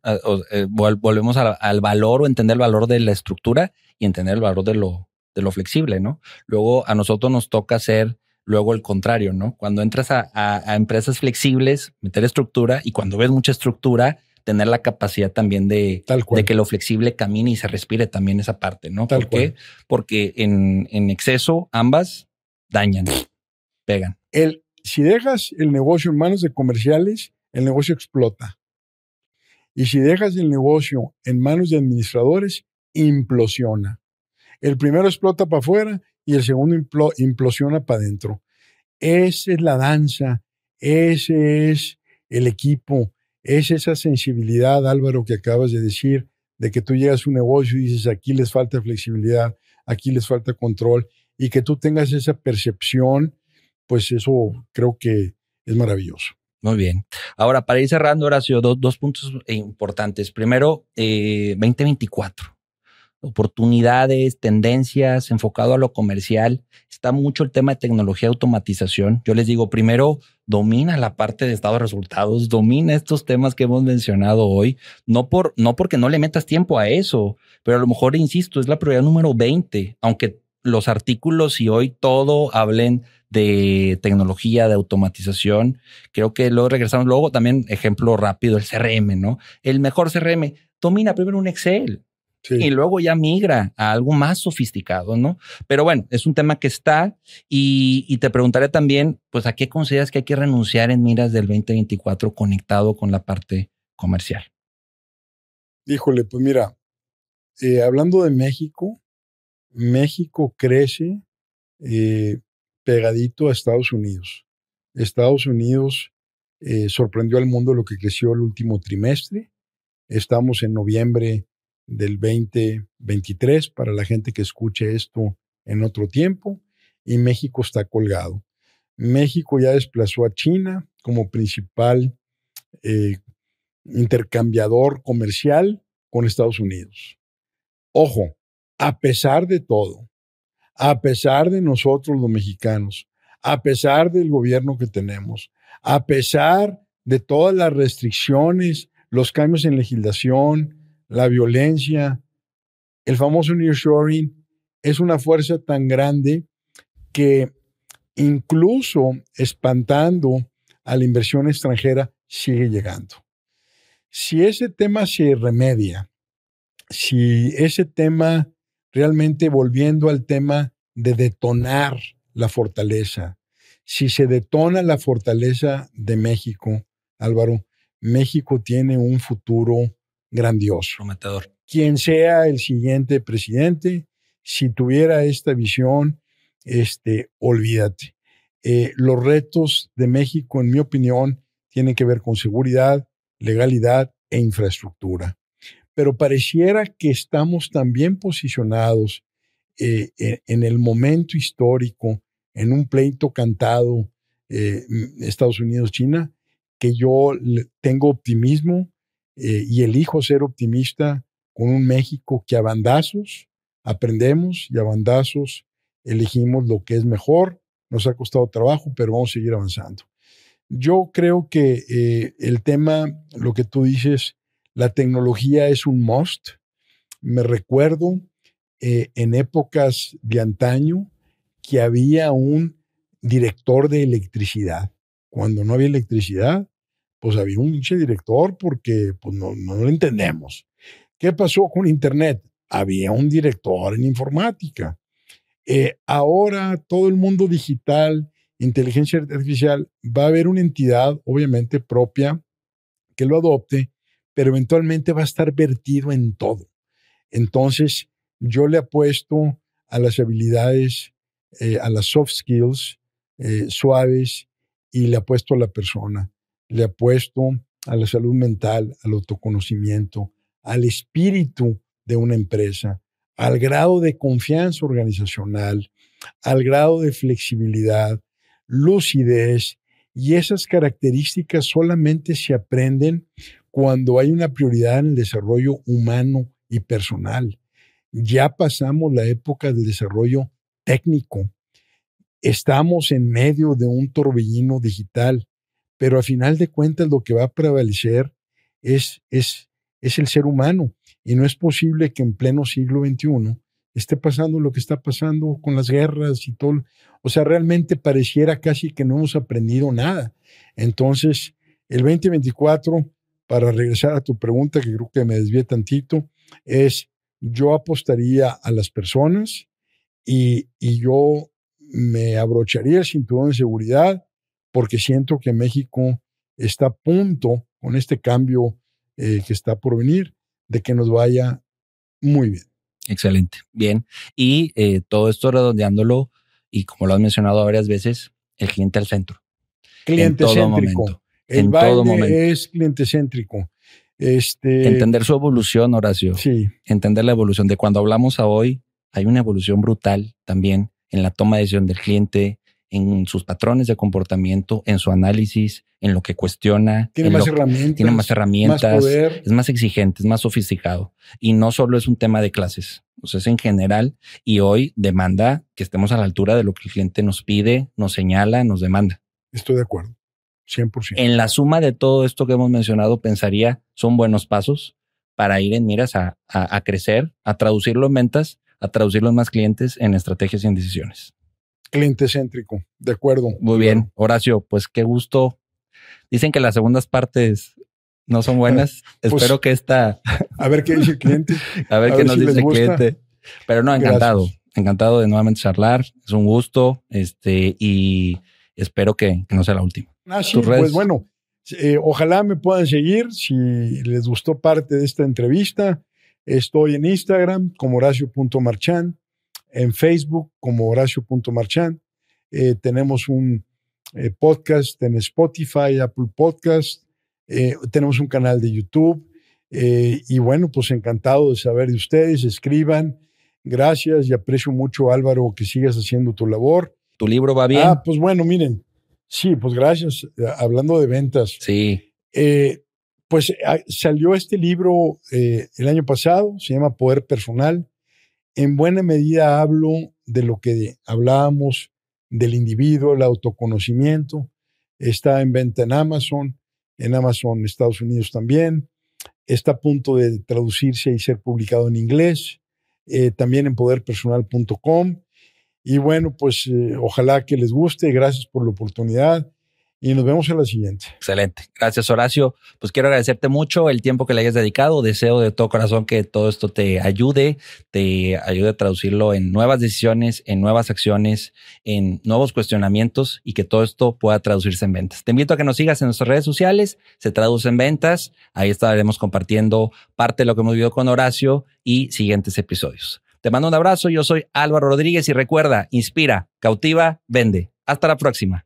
eh, volvemos al valor o entender el valor de la estructura y entender el valor de lo, de lo flexible, ¿no? Luego a nosotros nos toca hacer luego el contrario, ¿no? Cuando entras a, a, empresas flexibles, meter estructura y cuando ves mucha estructura, tener la capacidad también de, de que lo flexible camine y se respire también esa parte, ¿no? ¿Por qué? Porque en, en, exceso ambas dañan, pegan. El, si dejas el negocio en manos de comerciales, el negocio explota. Y si dejas el negocio en manos de administradores, implosiona. El primero explota para afuera y el segundo implosiona para adentro. Esa es la danza, ese es el equipo, es esa sensibilidad, Álvaro, que acabas de decir, de que tú llegas a un negocio y dices, aquí les falta flexibilidad, aquí les falta control, y que tú tengas esa percepción, pues eso creo que es maravilloso. Muy bien. Ahora, para ir cerrando, Horacio, dos, dos puntos importantes. Primero, eh, 2024 oportunidades, tendencias, enfocado a lo comercial. Está mucho el tema de tecnología, automatización. Yo les digo, primero, domina la parte de estado de resultados, domina estos temas que hemos mencionado hoy, no, por, no porque no le metas tiempo a eso, pero a lo mejor, insisto, es la prioridad número 20, aunque los artículos y hoy todo hablen de tecnología, de automatización. Creo que luego regresamos. Luego también, ejemplo rápido, el CRM, ¿no? El mejor CRM. Domina primero un Excel y luego ya migra a algo más sofisticado, ¿no? Pero bueno, es un tema que está y, te preguntaré también, pues, ¿a qué consideras que hay que renunciar en miras del 2024 conectado con la parte comercial? Híjole, pues mira, eh, hablando de México, México crece eh, pegadito a Estados Unidos. Estados Unidos eh, sorprendió al mundo lo que creció el último trimestre. Estamos en noviembre del 2023 para la gente que escuche esto en otro tiempo y México está colgado. México ya desplazó a China como principal eh, intercambiador comercial con Estados Unidos. Ojo, a pesar de todo, a pesar de nosotros los mexicanos, a pesar del gobierno que tenemos, a pesar de todas las restricciones, los cambios en legislación, la violencia, el famoso nearshoring, es una fuerza tan grande que incluso espantando a la inversión extranjera sigue llegando. Si ese tema se remedia, si ese tema realmente volviendo al tema de detonar la fortaleza, si se detona la fortaleza de México, Álvaro, México tiene un futuro grandioso. Prometedor. Quien sea el siguiente presidente, si tuviera esta visión, este, olvídate. Eh, los retos de México, en mi opinión, tienen que ver con seguridad, legalidad e infraestructura. Pero pareciera que estamos también posicionados eh, en, el momento histórico, en un pleito cantado eh, Estados Unidos-China, que yo tengo optimismo eh, y elijo ser optimista con un México que a bandazos aprendemos y a bandazos elegimos lo que es mejor. Nos ha costado trabajo, pero vamos a seguir avanzando. Yo creo que eh, el tema, lo que tú dices, la tecnología es un must. Me recuerdo eh, en épocas de antaño que había un director de electricidad. Cuando no había electricidad, pues había un pinche director porque pues no, no lo entendemos. ¿Qué pasó con Internet? Había un director en informática. Eh, ahora todo el mundo digital, inteligencia artificial, va a haber una entidad, obviamente propia, que lo adopte, pero eventualmente va a estar vertido en todo. Entonces, yo le apuesto a las habilidades, eh, a las soft skills eh, suaves y le apuesto a la persona. Le apuesto a la salud mental, al autoconocimiento, al espíritu de una empresa, al grado de confianza organizacional, al grado de flexibilidad, lucidez, y esas características solamente se aprenden cuando hay una prioridad en el desarrollo humano y personal. Ya pasamos la época del desarrollo técnico. Estamos en medio de un torbellino digital, pero a final de cuentas lo que va a prevalecer es, es, es el ser humano. Y no es posible que en pleno siglo XXI esté pasando lo que está pasando con las guerras y todo. O sea, realmente pareciera casi que no hemos aprendido nada. Entonces, el 2024, para regresar a tu pregunta, que creo que me desvié tantito, es yo apostaría a las personas y, y yo me abrocharía el cinturón de seguridad porque siento que México está a punto, con este cambio eh, que está por venir, de que nos vaya muy bien. Excelente, bien. Y eh, todo esto redondeándolo, y como lo has mencionado varias veces, el cliente al centro. Cliente céntrico. El en todo momento. es cliente céntrico. Este, Entender su evolución, Horacio. Sí. Entender la evolución. De cuando hablamos a hoy, hay una evolución brutal también en la toma de decisión del cliente, en sus patrones de comportamiento, en su análisis, en lo que cuestiona. Tiene más herramientas. Tiene más herramientas. Es más exigente, es más sofisticado. Y no solo es un tema de clases, o sea, es en general. Y hoy demanda que estemos a la altura de lo que el cliente nos pide, nos señala, nos demanda. Estoy de acuerdo. 100%. En la suma de todo esto que hemos mencionado, pensaría son buenos pasos para ir en miras a, a crecer, a traducirlo en ventas, a traducirlo en más clientes, en estrategias y en decisiones cliente céntrico. De acuerdo. Muy bien, Horacio, pues qué gusto. Dicen que las segundas partes no son buenas. <laughs> Pues, Espero que esta. A ver qué dice el cliente. <laughs> a ver qué nos dice el cliente. Pero no, encantado. Encantado de nuevamente charlar. Es un gusto. Este, y espero que, no sea la última. Ah, sí, pues bueno, eh, ojalá me puedan seguir si les gustó parte de esta entrevista. Estoy en Instagram como Horacio.marchan en Facebook como Horacio.marchán. Eh, tenemos un eh, podcast en Spotify, Apple Podcast. Eh, tenemos un canal de YouTube. y bueno, pues encantado de saber de ustedes. Escriban. Gracias y aprecio mucho, Álvaro, que sigas haciendo tu labor. ¿Tu libro va bien? Ah, pues bueno, miren. Sí, pues gracias. Hablando de ventas. Sí. pues ah, salió este libro el año pasado, se llama Poder Personal en buena medida hablo de lo que hablábamos del individuo, el autoconocimiento. Está en venta en Amazon, en Amazon Estados Unidos también. Está a punto de traducirse y ser publicado en inglés, eh, también en poderpersonal.com. Y bueno, pues eh, ojalá que les guste. Gracias por la oportunidad y nos vemos en la siguiente. Excelente. Gracias, Horacio. Pues quiero agradecerte mucho el tiempo que le hayas dedicado. Deseo de todo corazón que todo esto te ayude, te ayude a traducirlo en nuevas decisiones, en nuevas acciones, en nuevos cuestionamientos y que todo esto pueda traducirse en ventas. Te invito a que nos sigas en nuestras redes sociales. Se traduce en ventas. Ahí estaremos compartiendo parte de lo que hemos vivido con Horacio y siguientes episodios. Te mando un abrazo. Yo soy Álvaro Rodríguez y recuerda, inspira, cautiva, vende. Hasta la próxima